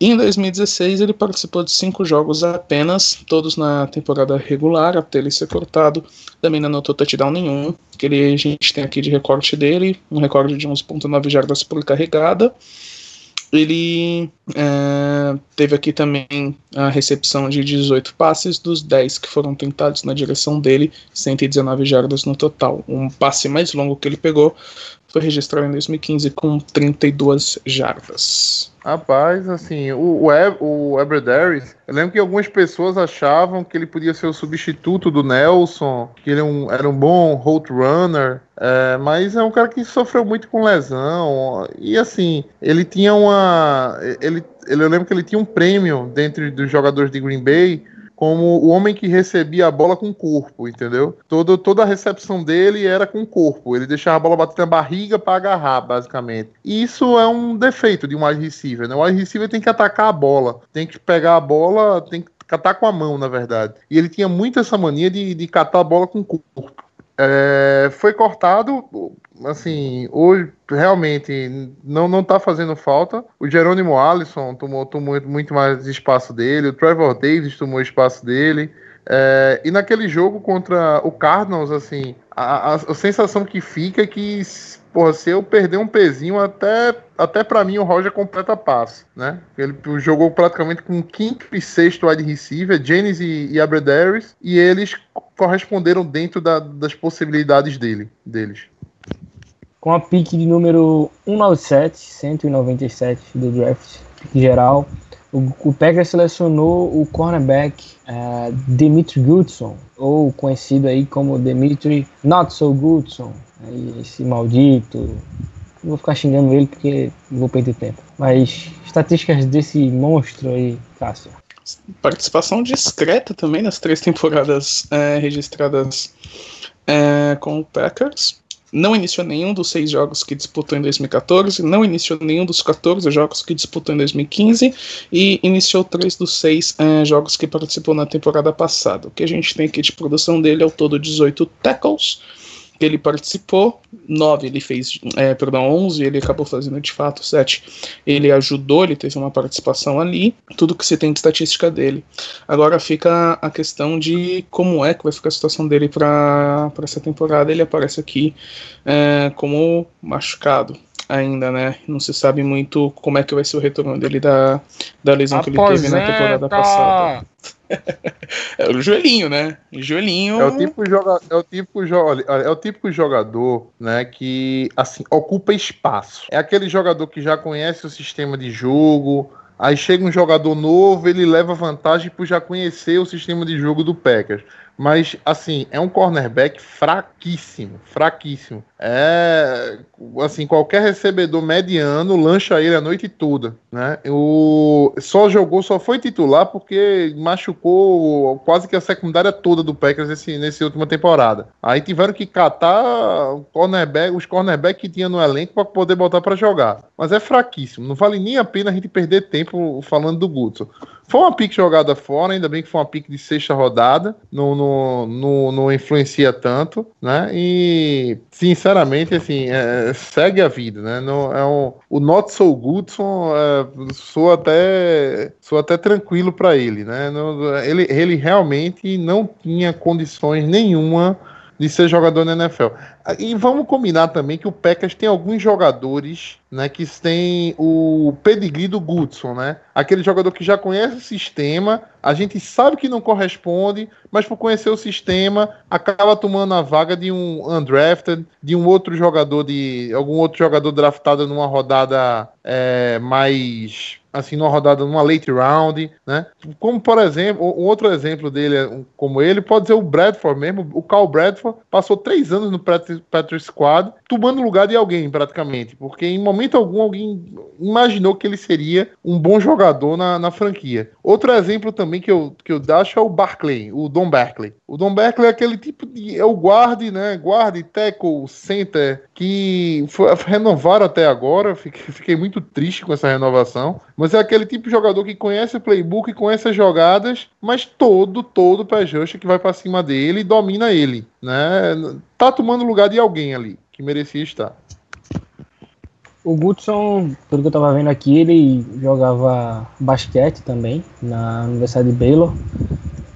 E em 2016 ele participou de cinco jogos apenas, todos na temporada regular, até ele ser cortado. Também não anotou touchdown nenhum. Que ele, a gente tem aqui de recorte dele, um recorde de 11.9 jardas por carregada. Ele é, teve aqui também a recepção de 18 passes, dos 10 que foram tentados na direção dele, 119 jardas no total. Um passe mais longo que ele pegou foi registrado em 2015 com 32 jardas. Rapaz, assim, o, o, o Eberdaris, eu lembro que algumas pessoas achavam que ele podia ser o substituto do Nelson, que ele é um- era um bom road runner, é, mas é um cara que sofreu muito com lesão, e assim, ele tinha uma. Ele, ele, eu lembro que ele tinha um prêmio dentro dos jogadores de Green Bay como o homem que recebia a bola com o corpo, entendeu? Todo, toda a recepção dele era com o corpo. Ele deixava a bola bater na barriga para agarrar, basicamente. E isso é um defeito de um wide receiver, né? O wide receiver tem que atacar a bola, tem que pegar a bola, tem que catar com a mão, na verdade. E ele tinha muito essa mania de, de catar a bola com o corpo. É, foi cortado, assim, hoje realmente não, não tá fazendo falta. O Jerônimo Alisson tomou, tomou muito mais espaço dele, o Trevor Davis tomou espaço dele. É, e naquele jogo contra o Cardinals, assim, a, a- a sensação que fica é que, porra, se eu perder um pezinho, até, até para mim o Roger completa passe, né? Ele jogou praticamente com quinto e sexto wide receiver, Jennings e, e e eles corresponderam dentro da- das possibilidades dele, deles. Com a pick de número 197, 197 do draft, geral, o, o Packers selecionou o cornerback eh, Dimitri Goodson, ou conhecido aí como Dimitri Not So Goodson, aí esse maldito. Vou ficar xingando ele porque vou perder tempo. Mas estatísticas desse monstro aí, Cássio. Participação discreta também nas três temporadas é, registradas é, com o Packers. Não iniciou nenhum dos seis jogos que disputou em 2014, não iniciou nenhum dos 14 jogos que disputou em 2015 e iniciou três dos seis é, jogos que participou na temporada passada. O que a gente tem aqui de produção dele é o todo 18 tackles que ele participou, nove ele fez, é, perdão, 11 ele acabou fazendo de fato, sete ele ajudou, ele teve uma participação ali, tudo que se tem de estatística dele. Agora fica a questão de como é que vai ficar a situação dele para essa temporada. Ele aparece aqui é, como machucado ainda, né? Não se sabe muito como é que vai ser o retorno dele da, da lesão que ele teve na temporada passada. *laughs* É o joelhinho, né? Joelhinho. É o típico joga, é o típico jo- olha, é o típico jogador, né, que assim ocupa espaço. É aquele jogador que já conhece o sistema de jogo. Aí chega um jogador novo, ele leva vantagem por já conhecer o sistema de jogo do Packers. Mas, assim, é um cornerback fraquíssimo, fraquíssimo. É, assim, qualquer recebedor mediano lancha ele a noite toda, né? O, só jogou, só foi titular porque machucou quase que a secundária toda do Packers nesse, nessa última temporada. Aí tiveram que catar cornerback, os cornerbacks que tinha no elenco para poder botar para jogar. Mas é fraquíssimo, não vale nem a pena a gente perder tempo falando do Goodson. Foi uma pique jogada fora, ainda bem que foi uma pique de sexta rodada, não, não, não, não influencia tanto, né? E sinceramente, assim, é, segue a vida, né? Não, é um, o Not So Goodson é, até sou até tranquilo para ele, né? Não- ele, ele realmente não tinha condições nenhuma de ser jogador na NFL. E vamos combinar também que o Packers tem alguns jogadores né, que têm o pedigree do Goodson, né? Aquele jogador que já conhece o sistema, a gente sabe que não corresponde, mas por conhecer o sistema, acaba tomando a vaga de um undrafted, de um outro jogador, de algum outro jogador draftado numa rodada é, mais assim, numa rodada, numa late round, né? Como, por exemplo, um outro exemplo dele, como ele, pode ser o Bradford mesmo. O Cal Bradford passou três anos no Patrick Squad, tomando lugar de alguém, praticamente, porque em momento algum alguém imaginou que ele seria um bom jogador na, na franquia. Outro exemplo também que eu, que eu acho é o Barclay, o Don Barclay. O Don Barclay é aquele tipo de. é o guarde, né? Guarde, tackle, center, que foi, renovaram até agora. Fiquei, fiquei muito triste com essa renovação. Mas é aquele tipo de jogador que conhece o playbook, conhece as jogadas, mas todo, todo pé que vai para cima dele e domina ele, né? Tá tomando lugar de alguém ali que merecia estar. O Goodson, pelo que eu tava vendo aqui, ele jogava basquete também na Universidade de Baylor.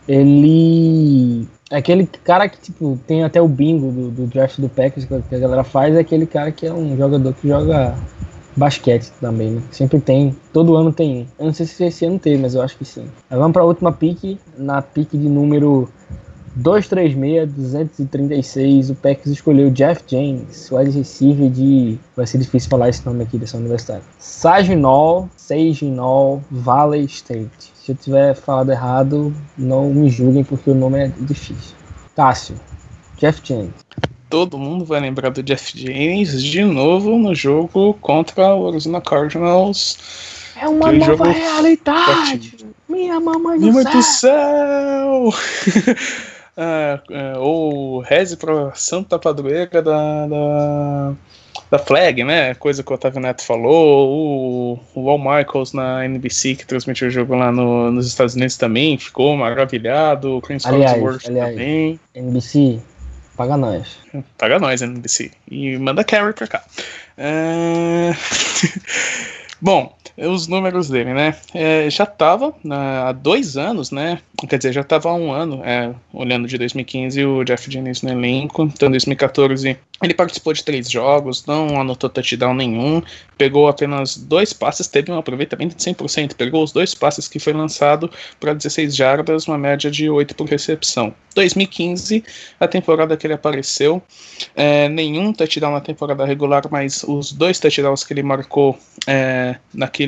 Ele é aquele cara que tipo tem até o bingo do, do draft do Packers que a galera faz, é aquele cara que é um jogador que joga basquete também, né? Sempre tem, todo ano tem. Eu não sei se esse ano teve, mas eu acho que sim. Aí vamos para a última pique, na pique de número 236, 236, o Packers escolheu Jeff James, wide receiver de. Vai ser difícil falar esse nome aqui dessa universidade. Saginaw, Saginaw Valley State. Se eu tiver falado errado, não me julguem porque o nome é difícil. Cássio, Jeff James. Todo mundo vai lembrar do Jeff James de novo no jogo contra o Arizona Cardinals. É uma Aquele nova jogo realidade! Minha mamãe do Minha mãe do céu! *laughs* É, é, ou reze pra Santa Padroeira da, da, da Flag, né? Coisa que o Otávio Neto falou. O, o Al Michaels na NBC, que transmitiu o jogo lá no- nos Estados Unidos também, ficou maravilhado. O Chris Collinsworth também. NBC, paga nós. Paga nós, NBC. E manda carry pra cá. É, *laughs* Bom, os números dele, né? É, já tava na- há dois anos, né? Quer dizer, já tava há um ano, é, olhando de 2015, o Jeff Jennings no elenco. Então, em 2014, ele participou de três jogos, não anotou touchdown nenhum, pegou apenas dois passes, teve um aproveitamento de 100%, pegou os dois passes que foi lançado para 16 jardas, uma média de 8 por recepção. 2015, a temporada que ele apareceu, é, nenhum touchdown na temporada regular, mas os dois touchdowns que ele marcou é,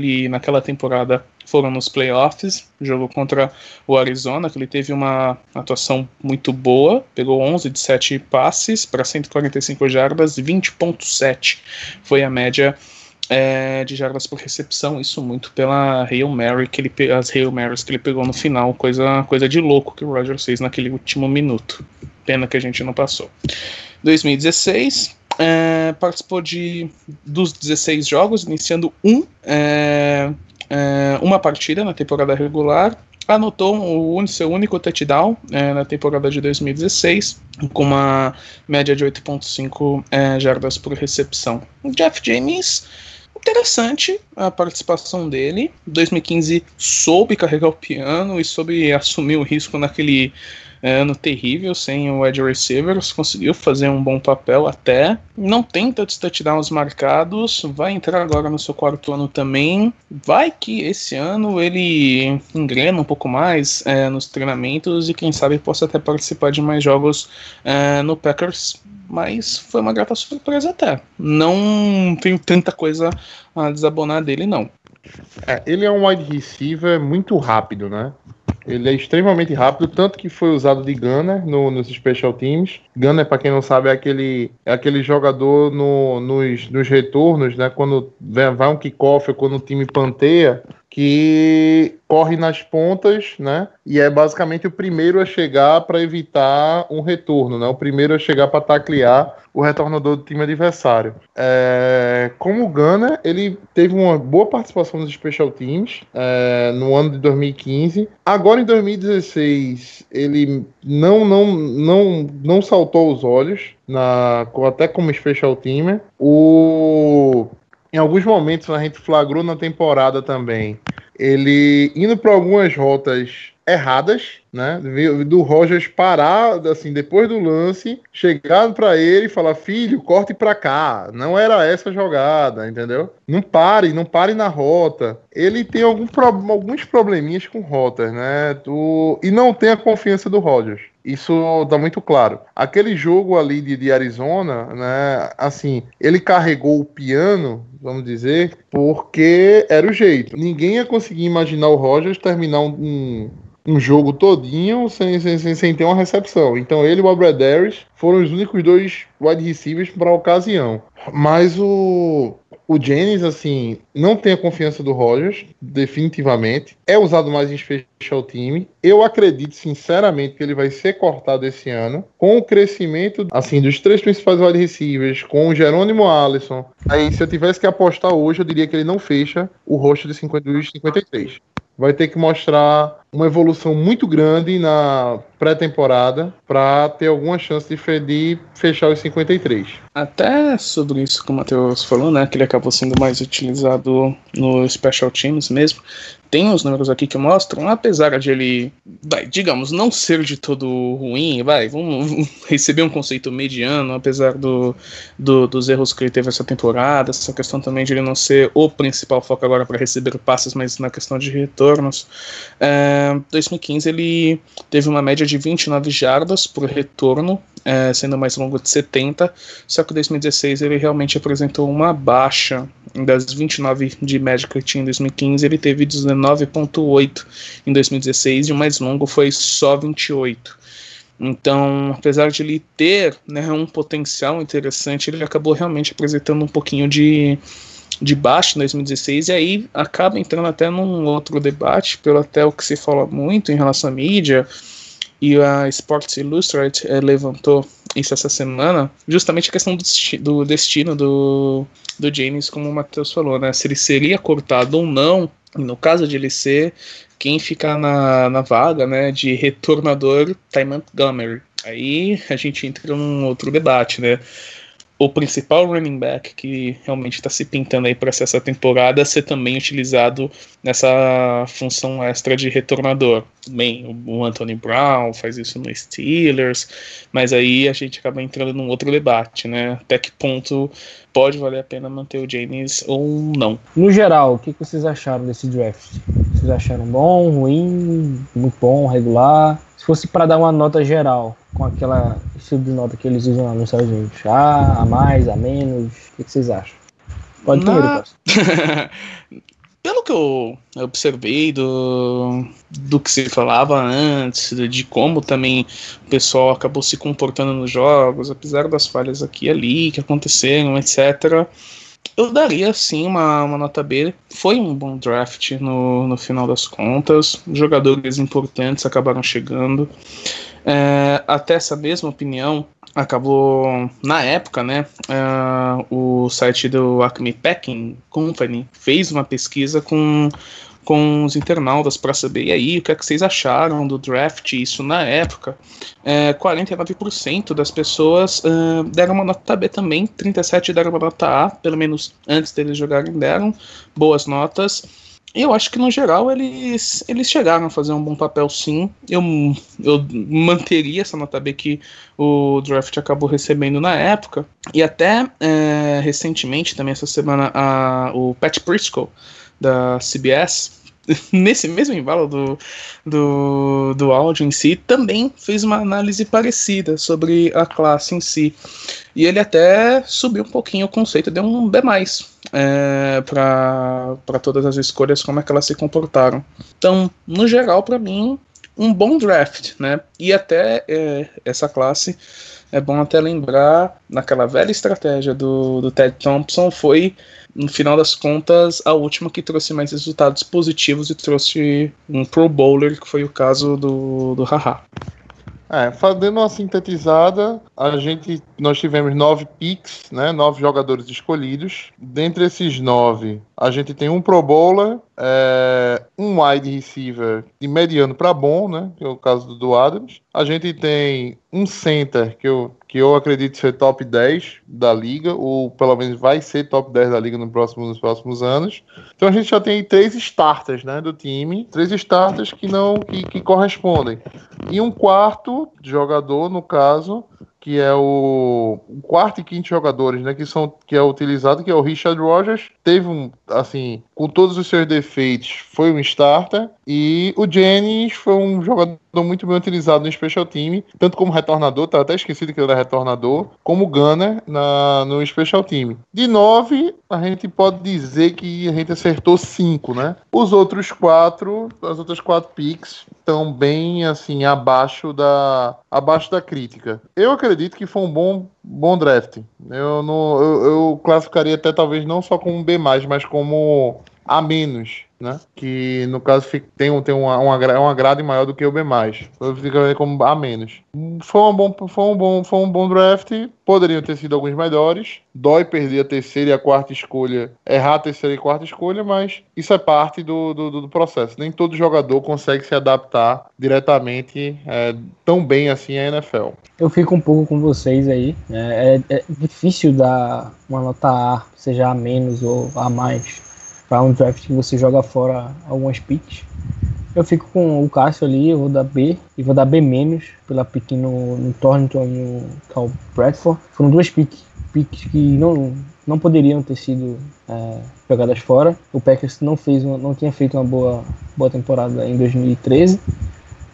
naquele, naquela temporada foram nos playoffs, jogo contra o Arizona, que ele teve uma atuação muito boa, pegou 11 de 7 passes para 145 jardas, 20.7 foi a média é, de jardas por recepção, isso muito pela Hail Mary, que ele, as Hail Marys que ele pegou no final, coisa, coisa de louco que o Rogers fez naquele último minuto. Pena que a gente não passou. 2016, é, participou de dos 16 jogos, iniciando um, é, é, uma partida na temporada regular. Anotou o seu único touchdown é, na temporada de 2016, com uma média de 8,5 é, jardas por recepção. O Jeff James, interessante a participação dele. 2015 soube carregar o piano e soube assumir o risco naquele é, ano terrível sem o wide receivers, conseguiu fazer um bom papel até. Não tem tantos touchdowns marcados, vai entrar agora no seu quarto ano também. Vai que esse ano ele engrena um pouco mais é, nos treinamentos e quem sabe possa até participar de mais jogos é, no Packers. Mas foi uma grata surpresa até. Não tenho tanta coisa a desabonar dele, não. É, ele é um wide receiver muito rápido, né? Ele é extremamente rápido, tanto que foi usado de gunner no, nos special teams. Gunner, para quem não sabe, é aquele, é aquele jogador no, nos, nos retornos, né? Quando vai um kickoff ou quando o time panteia, que corre nas pontas, né? E é basicamente o primeiro a chegar para evitar um retorno, né? O primeiro a chegar para taclear o retornador do time adversário. É, como Gunner, ele teve uma boa participação nos special teams é, no ano de 2015. Agora em 2016 ele não não não não saltou os olhos na até como special teamer. O em alguns momentos a gente flagrou na temporada também ele indo para algumas rotas erradas, né? Do Rogers parar, assim, depois do lance, chegar para ele e falar: filho, corte para cá. Não era essa jogada, entendeu? Não pare, não pare na rota. Ele tem algum alguns probleminhas com rotas, né? Do, e não tem a confiança do Rogers. Isso tá muito claro. Aquele jogo ali de, de Arizona, né? Assim, ele carregou o piano, vamos dizer, porque era o jeito. Ninguém ia conseguir imaginar o Rogers terminar um, um um jogo todinho sem, sem, sem, sem ter uma recepção. Então ele e o Abradaris foram os únicos dois wide receivers para a ocasião. Mas o, o Jennings, assim, não tem a confiança do Rogers, definitivamente. É usado mais em special time. Eu acredito, sinceramente, que ele vai ser cortado esse ano. Com o crescimento, assim, dos três principais wide receivers, com o Jerônimo Allison. Aí, se eu tivesse que apostar hoje, eu diria que ele não fecha o rosto de 52 e 53 vai ter que mostrar uma evolução muito grande na pré-temporada para ter alguma chance de, de fechar os 53. Até sobre isso que o Matheus falou, né, que ele acabou sendo mais utilizado no Special Teams mesmo, tem uns números aqui que mostram, apesar de ele, vai, digamos, não ser de todo ruim, vai, vamos *laughs* receber um conceito mediano, apesar do, do, dos erros que ele teve essa temporada, essa questão também de ele não ser o principal foco agora para receber passes, mas na questão de retornos. É, 2015 ele teve uma média de 29 jardas por retorno, é, sendo mais longo de 70, só que 2016 ele realmente apresentou uma baixa das 29 de média que tinha em 2015, ele teve 19.8 em 2016 e o mais longo foi só 28. Então, apesar de ele ter né, um potencial interessante, ele acabou realmente apresentando um pouquinho de, de baixo em 2016 e aí acaba entrando até num outro debate, pelo até o que se fala muito em relação à mídia, e a Sports Illustrated eh, levantou isso essa semana, justamente a questão do, desti do destino do, do James, como o Matheus falou, né? Se ele seria cortado ou não, e no caso de ele ser, quem ficar na, na vaga né, de retornador, Ty Montgomery. Aí a gente entra num outro debate, né? O principal running back que realmente está se pintando aí para essa temporada ser também utilizado nessa função extra de retornador. Bem, o Anthony Brown faz isso no Steelers, mas aí a gente acaba entrando num outro debate, né? Até que ponto pode valer a pena manter o James ou não. No geral, o que vocês acharam desse draft? Vocês acharam bom, ruim, muito bom, regular? Se fosse para dar uma nota geral, com aquela estilo de nota que eles usam lá nos Estados Unidos, A, A mais, A menos, o que, vocês acham? Pode primeiro, Na... *laughs* Pelo que eu observei do, do que se falava antes, de como também o pessoal acabou se comportando nos jogos, apesar das falhas aqui e ali que aconteceram, etc., eu daria sim uma, uma nota B. Foi um bom draft no, no final das contas. Jogadores importantes acabaram chegando. É, até essa mesma opinião acabou na época, né? É, o site do Acme Packing Company fez uma pesquisa com com os internautas para saber e aí o que é que vocês acharam do draft isso na época é, 49% das pessoas uh, deram uma nota B também 37 deram uma nota A pelo menos antes deles jogarem deram boas notas e eu acho que no geral eles, eles chegaram a fazer um bom papel sim. Eu, eu manteria essa nota B que o draft acabou recebendo na época. E até é, recentemente, também essa semana, a, o Pat Prisco da CBS *laughs* nesse mesmo embalo do, do, do áudio em si, também fez uma análise parecida sobre a classe em si. E ele até subiu um pouquinho o conceito, deu um B é, para todas as escolhas, como é que elas se comportaram. Então, no geral, para mim, um bom draft, né? E até é, essa classe é bom até lembrar, naquela velha estratégia do, do Ted Thompson, foi no final das contas, a última que trouxe mais resultados positivos e trouxe um Pro Bowler, que foi o caso do, do Haha. É, fazendo uma sintetizada, a gente, nós tivemos nove picks, né, nove jogadores escolhidos. Dentre esses nove, a gente tem um Pro Bowler, é, um wide receiver de mediano para bom, né, que é o caso do, Adams. A gente tem um center que eu, que eu acredito ser top 10 da liga, ou pelo menos vai ser top 10 da liga no próximo, nos próximos anos. Então a gente já tem três starters né, do time, três starters que não que, que correspondem. E um quarto jogador, no caso, que é o, quarto e quinto jogadores, né, que são que é utilizado, que é o Richard Rogers, teve um assim, com todos os seus defeitos, foi um starter e o Jennings foi um jogador muito bem utilizado no special team, tanto como retornador, tá até esquecido que ele era retornador, como gunner na no special team. De nove, a gente pode dizer que a gente acertou cinco, né? Os outros quatro, as outras quatro picks estão bem assim abaixo da abaixo da crítica. Eu acredito que foi um bom bom draft. Eu não eu, eu classificaria até talvez não só como B+, mas como A menos, né? Que no caso fica- tem, tem uma, uma, uma grade maior do que o B+. Ficaria como A menos. Foi um bom foi um bom foi um bom draft. Poderiam ter sido alguns melhores. Dói perder a terceira e a quarta escolha, errar a terceira e quarta escolha, mas isso é parte do, do, do processo. Nem todo jogador consegue se adaptar diretamente é, tão bem assim à NFL. Eu fico um pouco com vocês aí. É, é- é difícil dar uma nota A, seja A menos ou A mais, para um draft que você joga fora algumas picks. Eu fico com o Cássio ali, eu vou dar B e vou dar B pela pick no, no Thornton e no Cal Bradford. Foram duas picks, picks que não, não poderiam ter sido é, jogadas fora. O Packers não fez uma- não tinha feito uma boa, boa temporada em 2013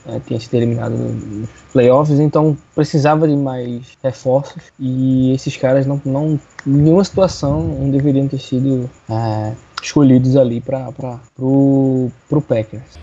é, tinha sido eliminado nos playoffs, então precisava de mais reforços e esses caras não, não em nenhuma situação não deveriam ter sido é, escolhidos ali para pro Packers.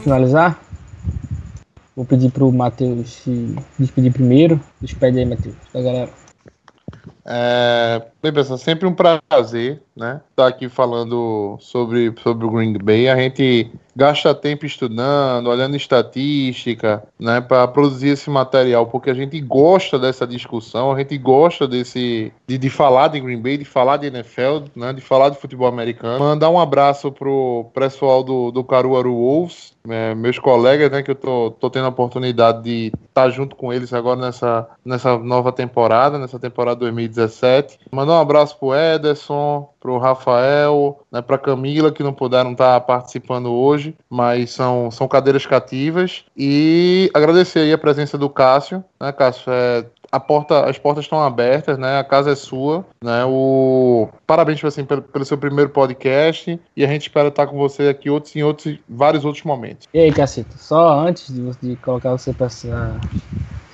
Finalizar? Vou pedir pro Matheus se despedir primeiro. Despede aí, Matheus, da galera. É, bem, pessoal, sempre um prazer, né? Estar aqui falando sobre, sobre o Green Bay. A gente gasta tempo estudando, olhando estatística, né? Para produzir esse material, porque a gente gosta dessa discussão, a gente gosta desse de, de falar de Green Bay, de falar de NFL, né? De falar de futebol americano. Mandar um abraço pro pessoal do, do Caruaru Wolves, é, meus colegas, né? Que eu tô, tô tendo a oportunidade de estar junto com eles agora nessa, nessa nova temporada, nessa temporada 2017. Mandar um abraço pro Ederson, pro Rafael, né, pra Camila, que não puderam estar participando hoje, mas são, são cadeiras cativas. E agradecer aí a presença do Cássio, né, Cássio? É, porta, as portas estão abertas, né? A casa é sua, né? O parabéns assim, pelo, pelo seu primeiro podcast e a gente espera estar com você aqui outros em outros vários outros momentos. E aí, Caceta, só antes de, de colocar você para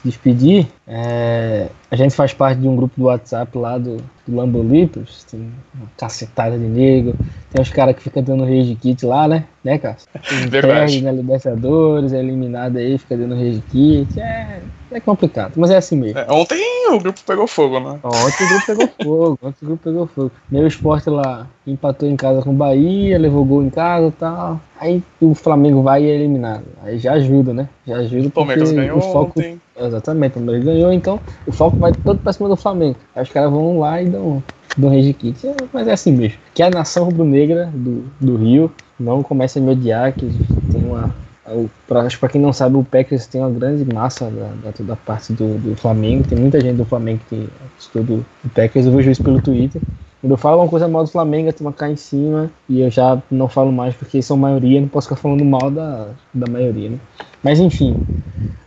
despedir, é, a gente faz parte de um grupo do WhatsApp lá do, do Lambo Lippers, tem uma cacetada de negro, tem uns caras que ficam dando rage kit lá, né? Né, Cássio? *laughs* Perde Verdade. na Libertadores, é eliminado aí, fica dando rage kit, é, é complicado, mas é assim mesmo. É, ontem o grupo pegou fogo, né? Ontem o grupo pegou fogo, ontem o grupo pegou fogo. Meu esporte lá empatou em casa com o Bahia, levou gol em casa e tal. Aí o Flamengo vai e é eliminado. Aí já ajuda, né? Já ajuda O Palmeiras ganhou o foco. ontem. Exatamente, o Palmeiras ganhou, então o foco vai todo pra cima do Flamengo. Aí os caras vão lá e dão, dão rage kit. É, mas é assim mesmo. Que a nação rubro-negra do, do Rio não comece a me odiar, que tem uma. o- pra quem não sabe, o Packers tem uma grande massa da, da, da parte do, do Flamengo. Tem muita gente do Flamengo que gostou do, do Packers. Eu vejo isso pelo Twitter. Quando eu falo uma coisa mal do Flamengo, a turma cai em cima e eu já não falo mais porque são maioria, não posso ficar falando mal da, da maioria, né? Mas enfim,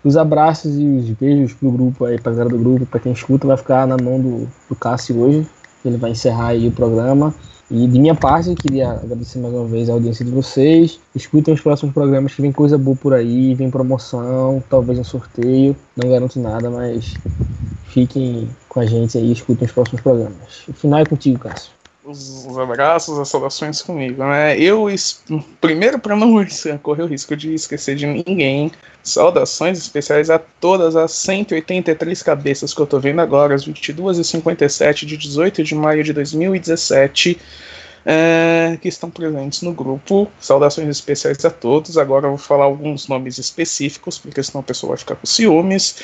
os abraços e os beijos pro grupo aí, pra galera do grupo, pra quem escuta, vai ficar na mão do, do Cássio hoje. Ele vai encerrar aí o programa. E de minha parte, queria agradecer mais uma vez a audiência de vocês. Escutem os próximos programas que vem coisa boa por aí, vem promoção, talvez um sorteio. Não garanto nada, mas fiquem com a gente aí, escutem os próximos programas. O final é contigo, Cássio. Os, os abraços, as saudações comigo, né? Eu, primeiro, para não *laughs* correr o risco de esquecer de ninguém, saudações especiais a todas as 183 cabeças que eu tô vendo agora, às 22h57 de 18 de maio de 2017. é, que estão presentes no grupo. Saudações especiais a todos. Agora eu vou falar alguns nomes específicos, porque senão a pessoa vai ficar com ciúmes.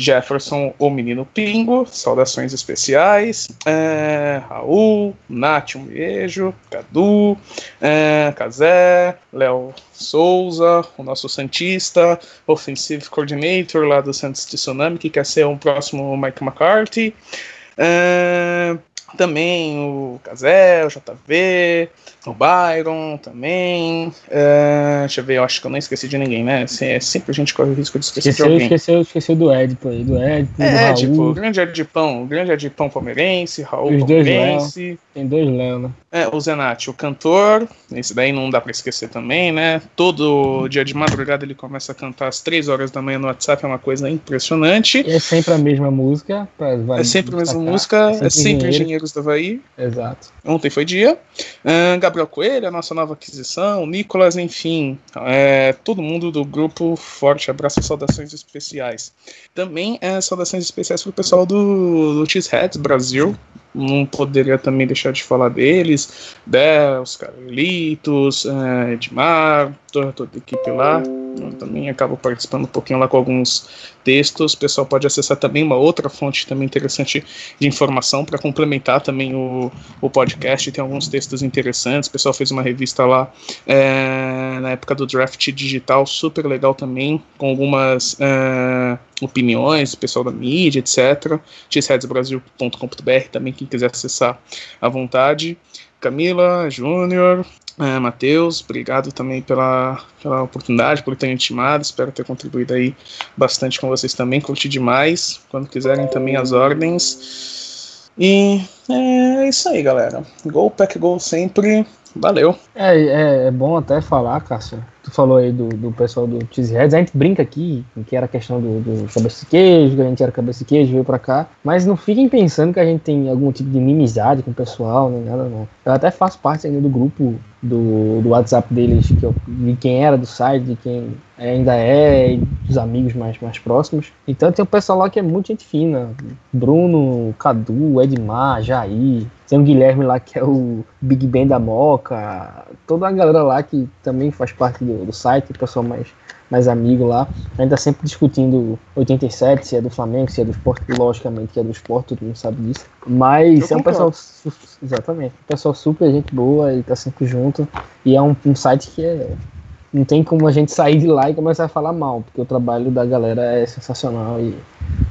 Jefferson, o menino Pingo, saudações especiais. É, Raul, Nath, um beijo. Cadu, é, Cazé, Léo Souza, o nosso Santista, Offensive Coordinator lá do Santos Tsunami, que quer ser um próximo Mike McCarthy. É, também o Cazé, o JV, o Byron também. É, deixa eu ver, eu acho que eu não esqueci de ninguém, né? Se- é sempre a gente corre o risco de esquecer de Esqueceu, alguém. esqueceu, esqueceu do Edipo aí, do Edipo, É, tipo, o grande Edipão, o grande Edipão palmeirense, Raul Os dois palmeirense. Tem dois Léo, né? É, o Zenati, o cantor, esse daí não dá pra esquecer também, né? Todo dia de madrugada ele começa a cantar às 3 horas da manhã no WhatsApp, é uma coisa impressionante. E é sempre a mesma música. É sempre a mesma destacar. música, é sempre Engenheiro. Engenheiros do Havaí. Exato. Ontem foi dia. Ahn, Gabriel Coelho, a nossa nova aquisição. Nicolas, enfim. é, todo mundo do grupo, forte abraço e saudações especiais. Também é, saudações especiais pro pessoal do, do Cheeseheads Brasil. Não poderia também deixar de falar deles. Dels, Carlitos, é, Edmar, toda, toda a equipe lá. Eu também acabo participando um pouquinho lá com alguns textos. O pessoal pode acessar também uma outra fonte também interessante de informação para complementar também o, o podcast. Tem alguns textos interessantes. O pessoal fez uma revista lá é, na época do draft digital, super legal também, com algumas é, opiniões, pessoal da mídia, etc. xheadsbrasil.com.br também, quem quiser acessar à vontade. Camila, Júnior, é, Matheus, obrigado também pela, pela oportunidade, por ter intimado. Espero ter contribuído aí bastante com vocês também. Curti demais. Quando quiserem também as ordens. E é isso aí, galera. Gol, pack, gol sempre. Valeu. É, é, é bom até falar, Cássio. Tu falou aí do, do pessoal do Cheeseheads. A gente brinca aqui que era questão do, do cabeça de queijo, que a gente era cabeça de queijo, veio pra cá. Mas não fiquem pensando que a gente tem algum tipo de inimizade com o pessoal, nem nada, não. Eu até faço parte ainda do grupo do, do WhatsApp deles, que eu, de quem era do site, de quem ainda é, dos amigos mais, mais próximos. Então tem um pessoal lá que é muito gente fina. Bruno, Cadu, Edmar, Jair. Tem o Guilherme lá que é o Big Ben da Moca. Toda a galera lá que também faz parte do, do site, o pessoal mais, mais amigo lá. Ainda sempre discutindo 87, se é do Flamengo, se é do esporte, logicamente que é do esporte, todo mundo sabe disso. Mas Eu é um pessoal. Exatamente. Um pessoal super gente boa e tá sempre junto. E é um, um site que é. Não tem como a gente sair de lá e começar a falar mal, porque o trabalho da galera é sensacional e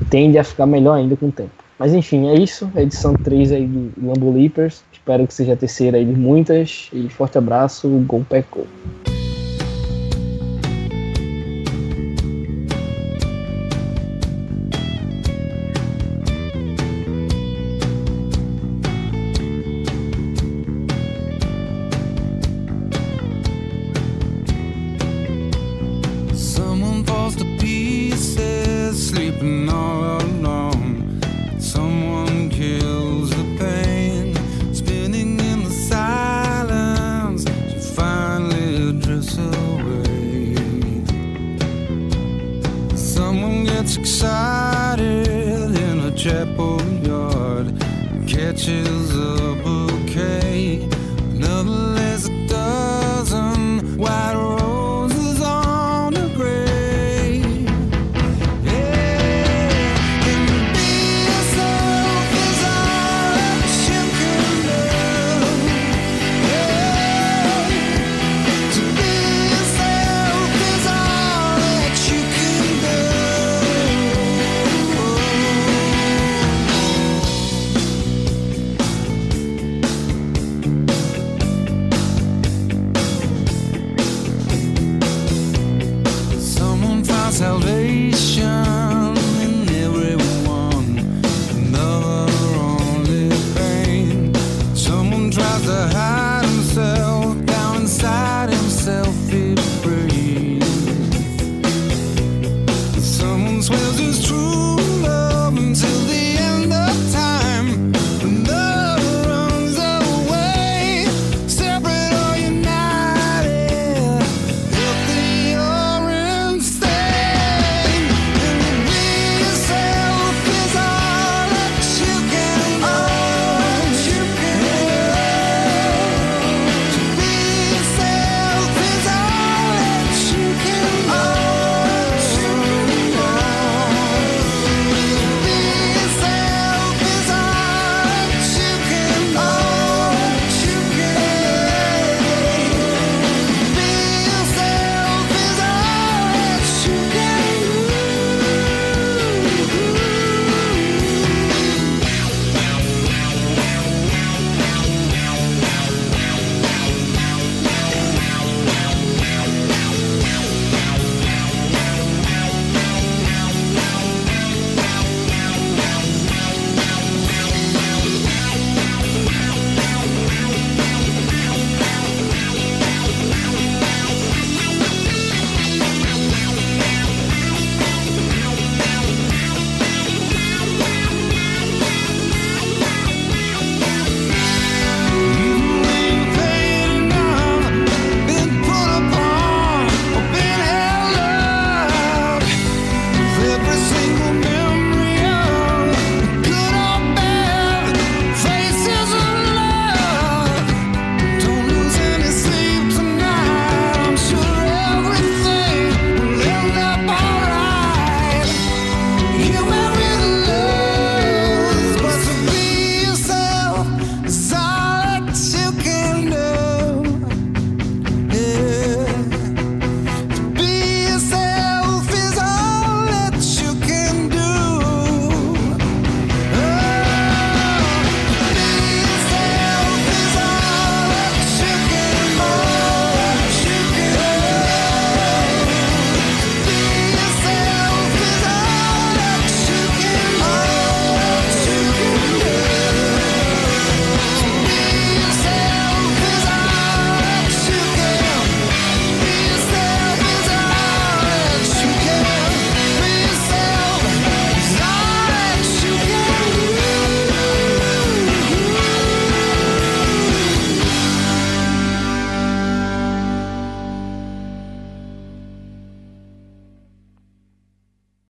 tende a ficar melhor ainda com o tempo. Mas enfim, é isso. A edição 3 aí do Lambo Leapers. Espero que seja a terceira aí de muitas. E forte abraço, Gol Pecou.